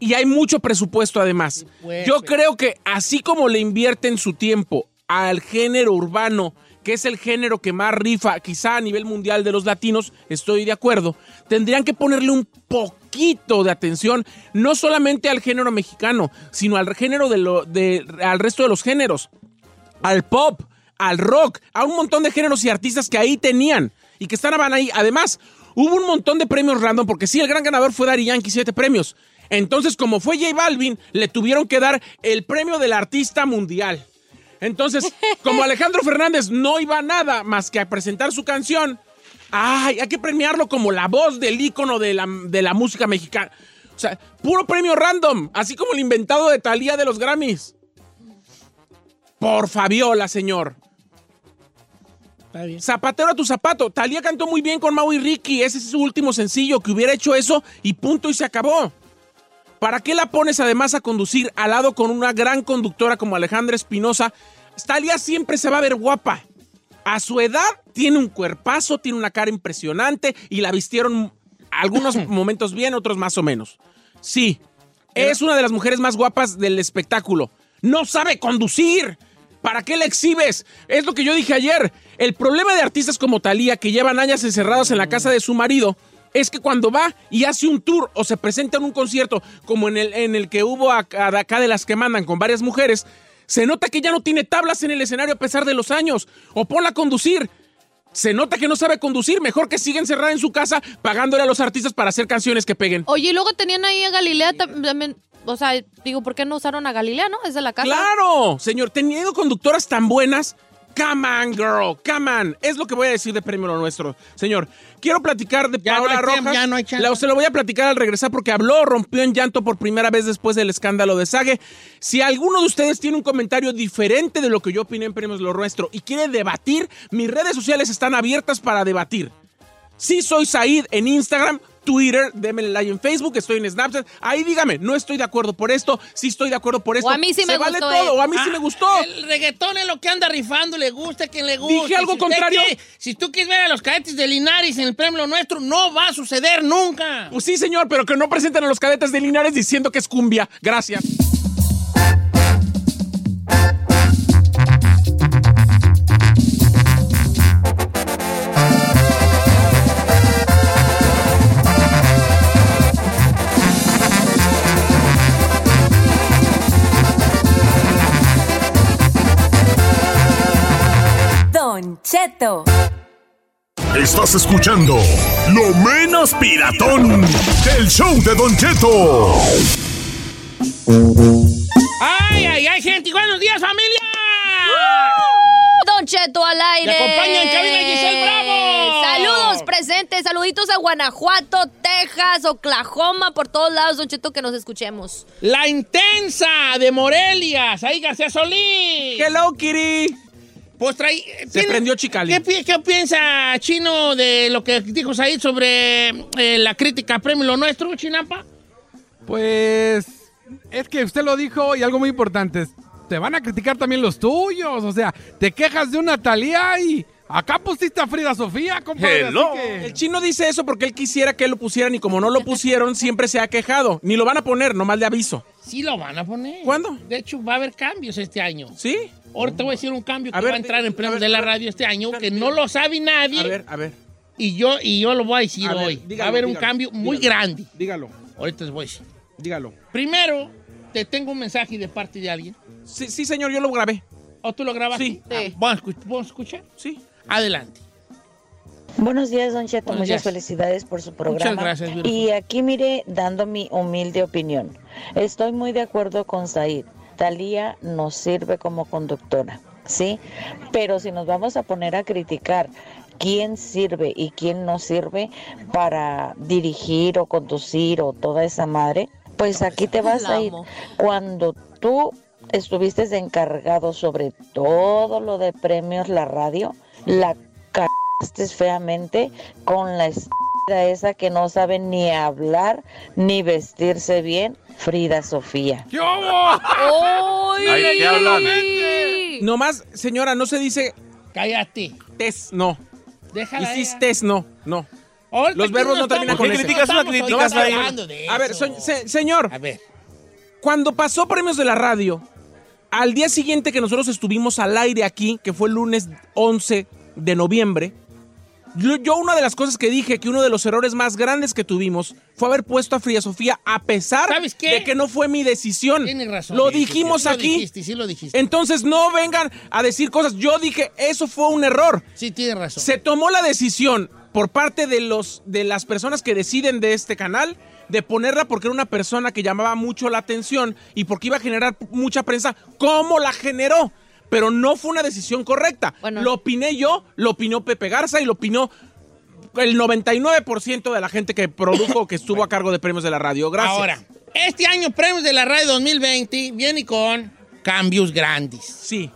Speaker 12: Y hay mucho presupuesto además.
Speaker 1: pues,
Speaker 12: Yo
Speaker 1: pero-
Speaker 12: creo que así como le invierten su tiempo al género urbano, que es el género que más rifa, quizá a nivel mundial de los latinos, estoy de acuerdo, tendrían que ponerle un poquito de atención, no solamente al género mexicano, sino al género de lo, de, al resto de los géneros, al pop, al rock, a un montón de géneros y artistas que ahí tenían y que estaban ahí. Además, hubo un montón de premios random, porque sí, el gran ganador fue Daddy Yankee, siete premios. Entonces, como fue J Balvin, le tuvieron que dar el premio del artista mundial. Entonces, como [LAUGHS] Alejandro Fernández no iba a nada más que a presentar su canción, ay, hay que premiarlo como la voz del ícono de la, de la música mexicana. O sea, puro premio random, así como el inventado de Talía de los Grammys. Por Fabiola, señor.
Speaker 1: Está bien.
Speaker 12: Zapatero a tu zapato. Talía cantó muy bien con Mau y Ricky. Ese es su último sencillo. Que hubiera hecho eso y punto y se acabó. ¿Para qué la pones además a conducir al lado con una gran conductora como Alejandra Espinosa? Talía siempre se va a ver guapa. A su edad tiene un cuerpazo, tiene una cara impresionante y la vistieron algunos [CLEARS THROAT] momentos bien, otros más o menos. Sí, es una de las mujeres más guapas del espectáculo. No sabe conducir. ¿Para qué la exhibes? Es lo que yo dije ayer. El problema de artistas como Talía, que llevan años encerrados en la casa de su marido, es que cuando va y hace un tour o se presenta en un concierto, como en el, en el que hubo acá, acá de las que mandan con varias mujeres, se nota que ya no tiene tablas en el escenario a pesar de los años. O ponla a conducir. Se nota que no sabe conducir. Mejor que siga encerrada en su casa pagándole a los artistas para hacer canciones que peguen.
Speaker 2: Oye, y luego tenían ahí a Galilea tam- también. O sea, digo, ¿por qué no usaron a Galilea, no? Es de la casa.
Speaker 12: ¡Claro! Señor, teniendo conductoras tan buenas. Come on, girl, come on. Es lo que voy a decir de Premio Lo Nuestro. Señor, quiero platicar de
Speaker 1: Ya no
Speaker 12: Paola
Speaker 1: tiempo,
Speaker 12: Rojas.
Speaker 1: ya no hay.
Speaker 12: La- se lo voy a platicar al regresar porque habló, rompió en llanto por primera vez después del escándalo de Sage. Si alguno de ustedes tiene un comentario diferente de lo que yo opiné en Premios Lo Nuestro y quiere debatir, mis redes sociales están abiertas para debatir. Sí soy Said en Instagram, Twitter, déme like en Facebook, estoy en Snapchat. Ahí dígame, no estoy de acuerdo por esto, sí estoy de acuerdo por esto.
Speaker 2: O a mí sí
Speaker 12: Se
Speaker 2: me
Speaker 12: vale
Speaker 2: gustó,
Speaker 12: todo,
Speaker 2: eh.
Speaker 12: o a mí sí
Speaker 1: Ah,
Speaker 12: me gustó.
Speaker 1: El reggaetón es lo que anda rifando, le gusta quien le gusta.
Speaker 12: ¿Dije algo
Speaker 1: Si
Speaker 12: contrario?
Speaker 1: quiere- si tú quieres ver a los cadetes de Linares en el premio nuestro, no va a suceder nunca.
Speaker 12: Pues sí, señor, pero que no presenten a los cadetes de Linares diciendo que es cumbia. Gracias.
Speaker 11: Estás escuchando lo menos piratón del show de Don Cheto.
Speaker 1: ¡Ay, ay, ay, gente! ¡Buenos días, familia!
Speaker 2: Don Don Cheto al aire.
Speaker 1: Me acompaña en cabina Giselle Bravo.
Speaker 2: Saludos presentes, saluditos a Guanajuato, Texas, Oklahoma, por todos lados, Don Cheto, que nos escuchemos.
Speaker 1: La intensa de Morelia, ahí García Solís.
Speaker 12: Hello, Kitty.
Speaker 1: Pues trae.
Speaker 12: Se
Speaker 1: tiene-
Speaker 12: prendió Chicali.
Speaker 1: ¿Qué, pi- qué piensa Chino de lo que dijo Said sobre eh, la crítica a premio Lo Nuestro, Chinampa?
Speaker 13: Pues es que usted lo dijo y algo muy importante. Te van a criticar también los tuyos. O sea, te quejas de una Talía y acá pusiste a Frida Sofía, compadre. así que-
Speaker 12: El chino dice eso porque él quisiera que lo pusieran y como no lo pusieron, siempre se ha quejado. Ni lo van a poner, nomás le aviso.
Speaker 1: Sí lo van a poner.
Speaker 12: ¿Cuándo?
Speaker 1: De hecho, va a haber cambios este año.
Speaker 12: ¿Sí?
Speaker 1: Ahorita voy a decir un cambio que
Speaker 12: ver,
Speaker 1: va a entrar en
Speaker 12: ver,
Speaker 1: de la radio este año, que no lo sabe nadie.
Speaker 12: A ver, a ver.
Speaker 1: Y yo, y yo lo voy a decir
Speaker 12: A ver,
Speaker 1: hoy.
Speaker 12: dígalo,
Speaker 1: va a haber un
Speaker 12: dígalo,
Speaker 1: cambio muy
Speaker 12: dígalo.
Speaker 1: grande.
Speaker 12: Dígalo,
Speaker 1: Ahorita les voy a decir.
Speaker 12: dígalo.
Speaker 1: Primero, te tengo un mensaje de parte de alguien.
Speaker 12: Sí, sí, señor, yo lo grabé.
Speaker 1: ¿O tú lo grabaste?
Speaker 12: Sí.
Speaker 1: Ah, ¿Vamos a escu- ¿Vamos a escuchar?
Speaker 12: Sí.
Speaker 1: Adelante.
Speaker 14: Buenos días, Don Cheto.
Speaker 1: Buenos
Speaker 14: Muchas
Speaker 1: días.
Speaker 14: felicidades por su programa.
Speaker 1: gracias, Beautiful.
Speaker 14: Y aquí mire, dando mi humilde opinión. Estoy muy de acuerdo con Said. Talía nos sirve como conductora, ¿sí? Pero si nos vamos a poner a criticar quién sirve y quién no sirve para dirigir o conducir o toda esa madre, pues aquí te vas a ir. Cuando tú estuviste encargado sobre todo lo de premios la radio, la cagaste feamente con la esa que no sabe ni hablar ni vestirse bien, Frida Sofía.
Speaker 13: ¿Qué hubo?
Speaker 2: ¡Ay!
Speaker 15: Ay, ¿de qué hablan?
Speaker 12: Nomás, señora, no se dice
Speaker 1: Cállate.
Speaker 12: tes, no.
Speaker 1: Déjala.
Speaker 12: Hiciste, no, no.
Speaker 1: Ahorita
Speaker 12: Los
Speaker 1: aquí
Speaker 12: verbos no terminan
Speaker 15: ¿Por
Speaker 12: con
Speaker 15: qué
Speaker 12: ese.
Speaker 15: criticas una
Speaker 1: estamos
Speaker 15: criticas
Speaker 1: ahorita
Speaker 15: ahí?
Speaker 1: hablando de
Speaker 12: A ver,
Speaker 1: eso.
Speaker 12: so- se- señor,
Speaker 1: A ver.
Speaker 12: cuando pasó premios de la radio, al día siguiente que nosotros estuvimos al aire aquí, que fue el lunes 11 de noviembre, yo, una de las cosas que dije, que uno de los errores más grandes que tuvimos fue haber puesto a Frida Sofía a pesar de que no fue mi decisión.
Speaker 1: Tienes razón.
Speaker 12: Lo
Speaker 1: sí,
Speaker 12: dijimos
Speaker 1: sí, sí lo
Speaker 12: aquí.
Speaker 1: dijiste, sí lo dijiste.
Speaker 12: Entonces no vengan a decir cosas. Yo dije, eso fue un error.
Speaker 1: Sí, tienes razón.
Speaker 12: Se tomó la decisión por parte de, los, de las personas que deciden de este canal de ponerla porque era una persona que llamaba mucho la atención y porque iba a generar mucha prensa, como la generó. Pero no fue una decisión correcta.
Speaker 2: Bueno.
Speaker 12: Lo opiné yo, lo opinó Pepe Garza y lo opinó el 99% de la gente que produjo o que estuvo a cargo de premios de la radio. Gracias.
Speaker 1: Ahora, este año Premios de la Radio 2020 viene con cambios grandes.
Speaker 12: Sí.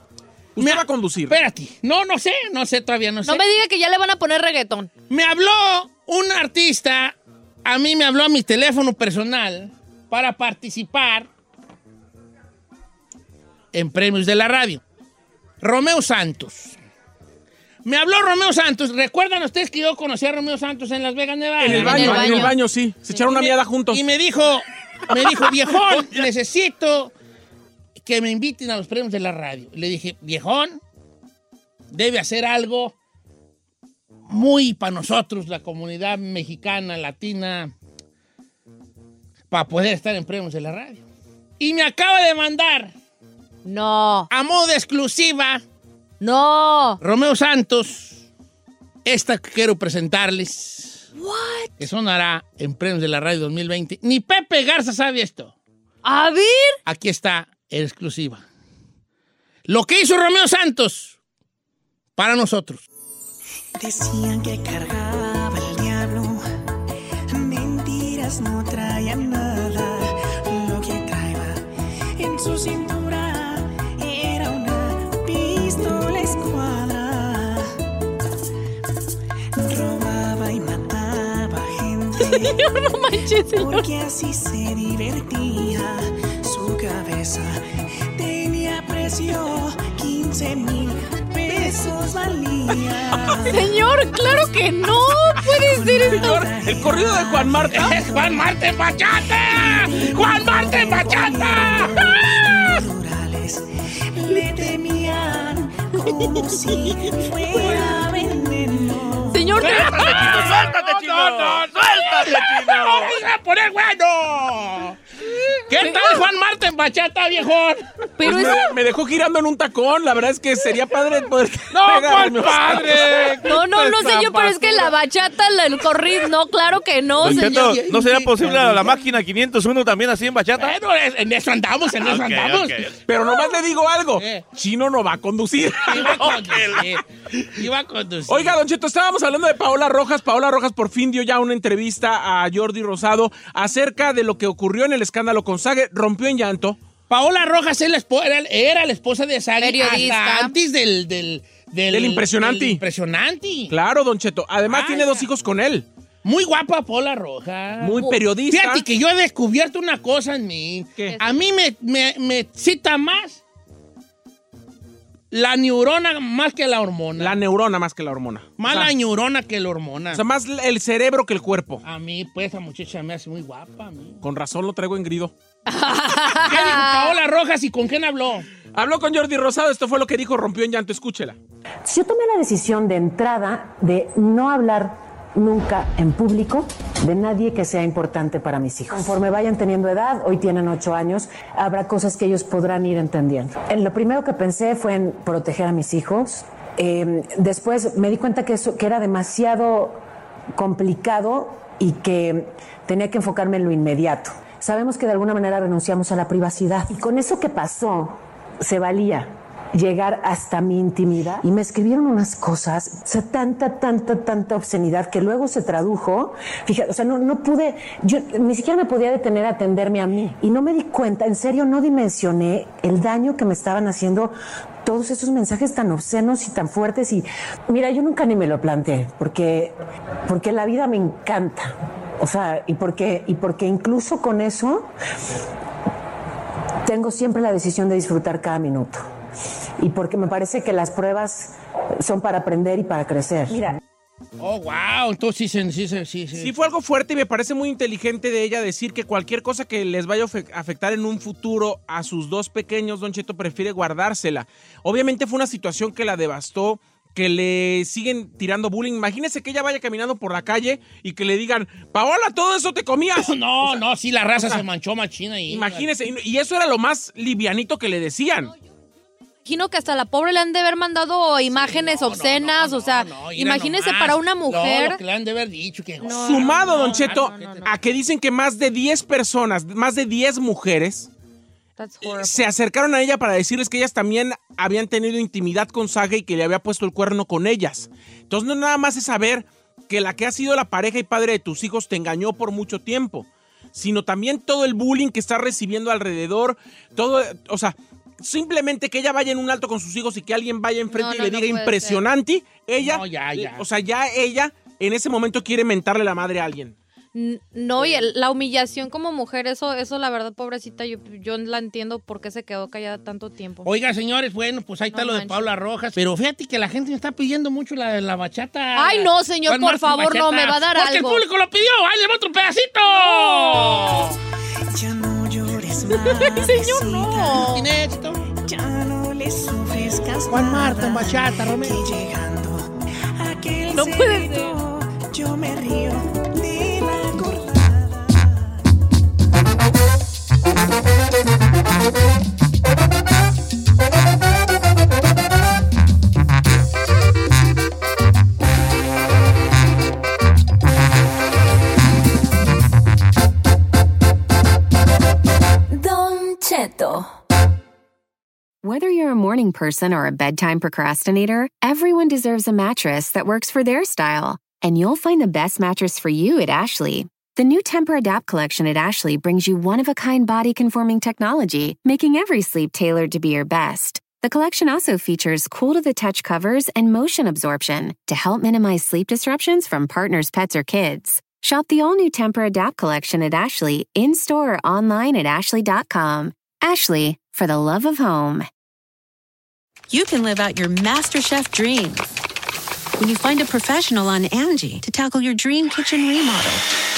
Speaker 12: Usted va a conducir.
Speaker 1: Espérate. No, no sé, no sé, todavía no sé.
Speaker 2: No me diga que ya le van a poner reggaetón.
Speaker 1: Me habló un artista, a mí me habló a mi teléfono personal para participar en premios de la radio. Romeo Santos. Me habló Romeo Santos. ¿Recuerdan ustedes que yo conocí a Romeo Santos en Las Vegas, Nevada?
Speaker 12: En el baño, en el baño, sí. Se echaron una
Speaker 1: Y me-
Speaker 12: miada juntos.
Speaker 1: Y me dijo, me dijo, viejón, necesito que me inviten a los premios de la radio. Le dije, viejón, debe hacer algo muy para nosotros, la comunidad mexicana, latina, para poder estar en premios de la radio. Y me acaba de mandar
Speaker 2: No,
Speaker 1: a modo de exclusiva
Speaker 2: no.
Speaker 1: Romeo Santos, esta que quiero presentarles,
Speaker 2: What?
Speaker 1: que sonará en premios de la radio 2020. Ni Pepe Garza sabe esto.
Speaker 2: A ver.
Speaker 1: Aquí está en exclusiva. Lo que hizo Romeo Santos para nosotros.
Speaker 16: Decían que cargaba el diablo. Mentiras no traían nada.
Speaker 2: No manches, señor.
Speaker 16: Porque así se divertía. Su cabeza tenía precio 15 mil pesos valía. [LAUGHS]
Speaker 2: Señor, claro que no puede ser esto.
Speaker 12: Señor, el corrido de Juan Marta. [LAUGHS]
Speaker 1: ¡Es Juan Marte Bachata! ¡Juan Marte Bachata!
Speaker 16: Naturales [LAUGHS] le temían como si fuera veneno.
Speaker 2: Señor,
Speaker 15: ¡Suéltate, chino! ¡Suéltate, chino!
Speaker 1: ¡Vamos a poner bueno! ¿Qué tal Juan Marta en bachata, viejón?
Speaker 12: Pues me, me dejó girando en un tacón. La verdad es que sería padre poder. [LAUGHS]
Speaker 1: No. ¿cuál padre?
Speaker 2: No, no, no sé yo, pero es que la bachata, la- el corrido, no, claro que no,
Speaker 15: Don Cheto,
Speaker 2: señor.
Speaker 15: ¿no sería posible la, la máquina 501 también así en bachata?
Speaker 1: Bueno, es- en eso andamos, en eso andamos.
Speaker 15: ok.
Speaker 12: Pero nomás le digo algo. Chino no va a conducir.
Speaker 1: Iba a [LAUGHS] conducir. Iba a conducir.
Speaker 12: Oiga, Don Cheto, estábamos hablando de Paola Rojas. Paola Rojas por fin dio ya una entrevista a Jordi Rosado acerca de lo que ocurrió en el escándalo con Sage. Rompió en llanto.
Speaker 1: Paola Rojas es la espo- era, era la esposa de Sage
Speaker 2: Periodista.
Speaker 1: hasta antes del... Del, del,
Speaker 12: Del impresionante.
Speaker 1: del impresionante.
Speaker 12: Claro, Don Cheto. Además, tiene dos hijos con él.
Speaker 1: Muy guapa Paola Rojas.
Speaker 12: Muy periodista.
Speaker 1: Fíjate que yo he descubierto una cosa en mí. A mí me, me, me cita más la neurona más que la hormona.
Speaker 12: La neurona más que la hormona.
Speaker 1: más
Speaker 12: o sea,
Speaker 1: la neurona que la hormona.
Speaker 12: o sea, más el cerebro que el cuerpo.
Speaker 1: a mí, pues, esa muchacha me hace muy guapa. A mí.
Speaker 12: Con razón lo traigo en grido. [LAUGHS]
Speaker 1: ¿Qué dijo Paola Rojas y con quién habló?
Speaker 12: Habló con Jordi Rosado. Esto fue lo que dijo. Rompió en llanto. Escúchela.
Speaker 17: Yo tomé la decisión de entrada de no hablar nunca en público de nadie que sea importante para mis hijos. Conforme vayan teniendo edad, hoy tienen ocho años, habrá cosas que ellos podrán ir entendiendo. En lo primero que pensé fue en proteger a mis hijos. Eh, después me di cuenta que, eso, que era demasiado complicado y que tenía que enfocarme en lo inmediato. Sabemos que de alguna manera renunciamos a la privacidad. Y con eso que pasó se valía llegar hasta mi intimidad. Y me escribieron unas cosas, o sea, tanta, tanta, tanta obscenidad que luego se tradujo, fíjate, o sea, no, no pude, yo ni siquiera me podía detener a atenderme a mí. Y no me di cuenta, en serio, no dimensioné el daño que me estaban haciendo todos esos mensajes tan obscenos y tan fuertes. Y mira, yo nunca ni me lo planteé porque, porque la vida me encanta, o sea, y porque, y porque incluso con eso tengo siempre la decisión de disfrutar cada minuto. Y porque me parece que las pruebas son para aprender y para crecer. Mira,
Speaker 1: Oh, wow. Entonces sí, sí, sí, sí.
Speaker 12: Sí fue algo fuerte y me parece muy inteligente de ella decir que cualquier cosa que les vaya a afe- afectar en un futuro a sus dos pequeños, Don Cheto prefiere guardársela. Obviamente fue una situación que la devastó, que le siguen tirando bullying. Imagínese que ella vaya caminando por la calle y que le digan, Paola, todo eso te comías. [LAUGHS]
Speaker 1: No, no, sí, la raza
Speaker 12: o sea,
Speaker 1: se manchó machina ahí.
Speaker 12: Imagínese, y y eso era lo más livianito que le decían.
Speaker 2: Imagino que hasta la pobre le han de haber mandado imágenes obscenas, o sea, imagínese
Speaker 1: nomás.
Speaker 2: para una
Speaker 1: No,
Speaker 2: mujer.
Speaker 1: lo que le han de haber dicho. Que...
Speaker 12: Sumado, Don Cheto, a que dicen que más de 10 personas, más de 10 mujeres se acercaron a ella para decirles que ellas también habían tenido intimidad con Saga y que le había puesto el cuerno con ellas. Entonces no nada más es saber que la que ha sido la pareja y padre de tus hijos te engañó por mucho tiempo, sino también todo el bullying que está recibiendo alrededor, todo, o sea, simplemente que ella vaya en un alto con sus hijos y que alguien vaya enfrente
Speaker 2: No,
Speaker 12: y
Speaker 2: no,
Speaker 12: le diga impresionante, ella,
Speaker 1: No, ya, ya.
Speaker 12: o sea, ya ella en ese momento quiere mentarle la madre a alguien.
Speaker 2: No, y el- la humillación como mujer, eso, eso la verdad, pobrecita, yo, yo la entiendo por qué se quedó callada tanto tiempo.
Speaker 1: Oiga, señores, bueno, pues ahí está lo de Paula Rojas. Pero fíjate que la gente me está pidiendo mucho la, la bachata.
Speaker 2: Ay, no, señor, por favor, no, me va a dar
Speaker 1: Porque
Speaker 2: algo.
Speaker 1: el público lo pidió. ¡Ahí le va otro pedacito!
Speaker 16: Ya no llores [LAUGHS] más.
Speaker 2: Señor, no.
Speaker 1: ¿Tiene éxito?
Speaker 16: Ya no le sufres
Speaker 1: Juan Marta, bachata, Romeo.
Speaker 16: llegando aquel
Speaker 2: No puede
Speaker 16: secreto, Yo me río
Speaker 8: Whether you're a morning person or a bedtime procrastinator, everyone deserves a mattress that works for their style. And you'll find the best mattress for you at Ashley. The new Temper Adapt collection at Ashley brings you one of a kind body conforming technology, making every sleep tailored to be your best. The collection also features cool to the touch covers and motion absorption to help minimize sleep disruptions from partners, pets, or kids. Shop the all new Temper Adapt collection at Ashley in store or online at ashley.com. Ashley, for the love of home.
Speaker 18: you can live out your MasterChef dreams when you find a professional on Angie to tackle your dream kitchen remodel.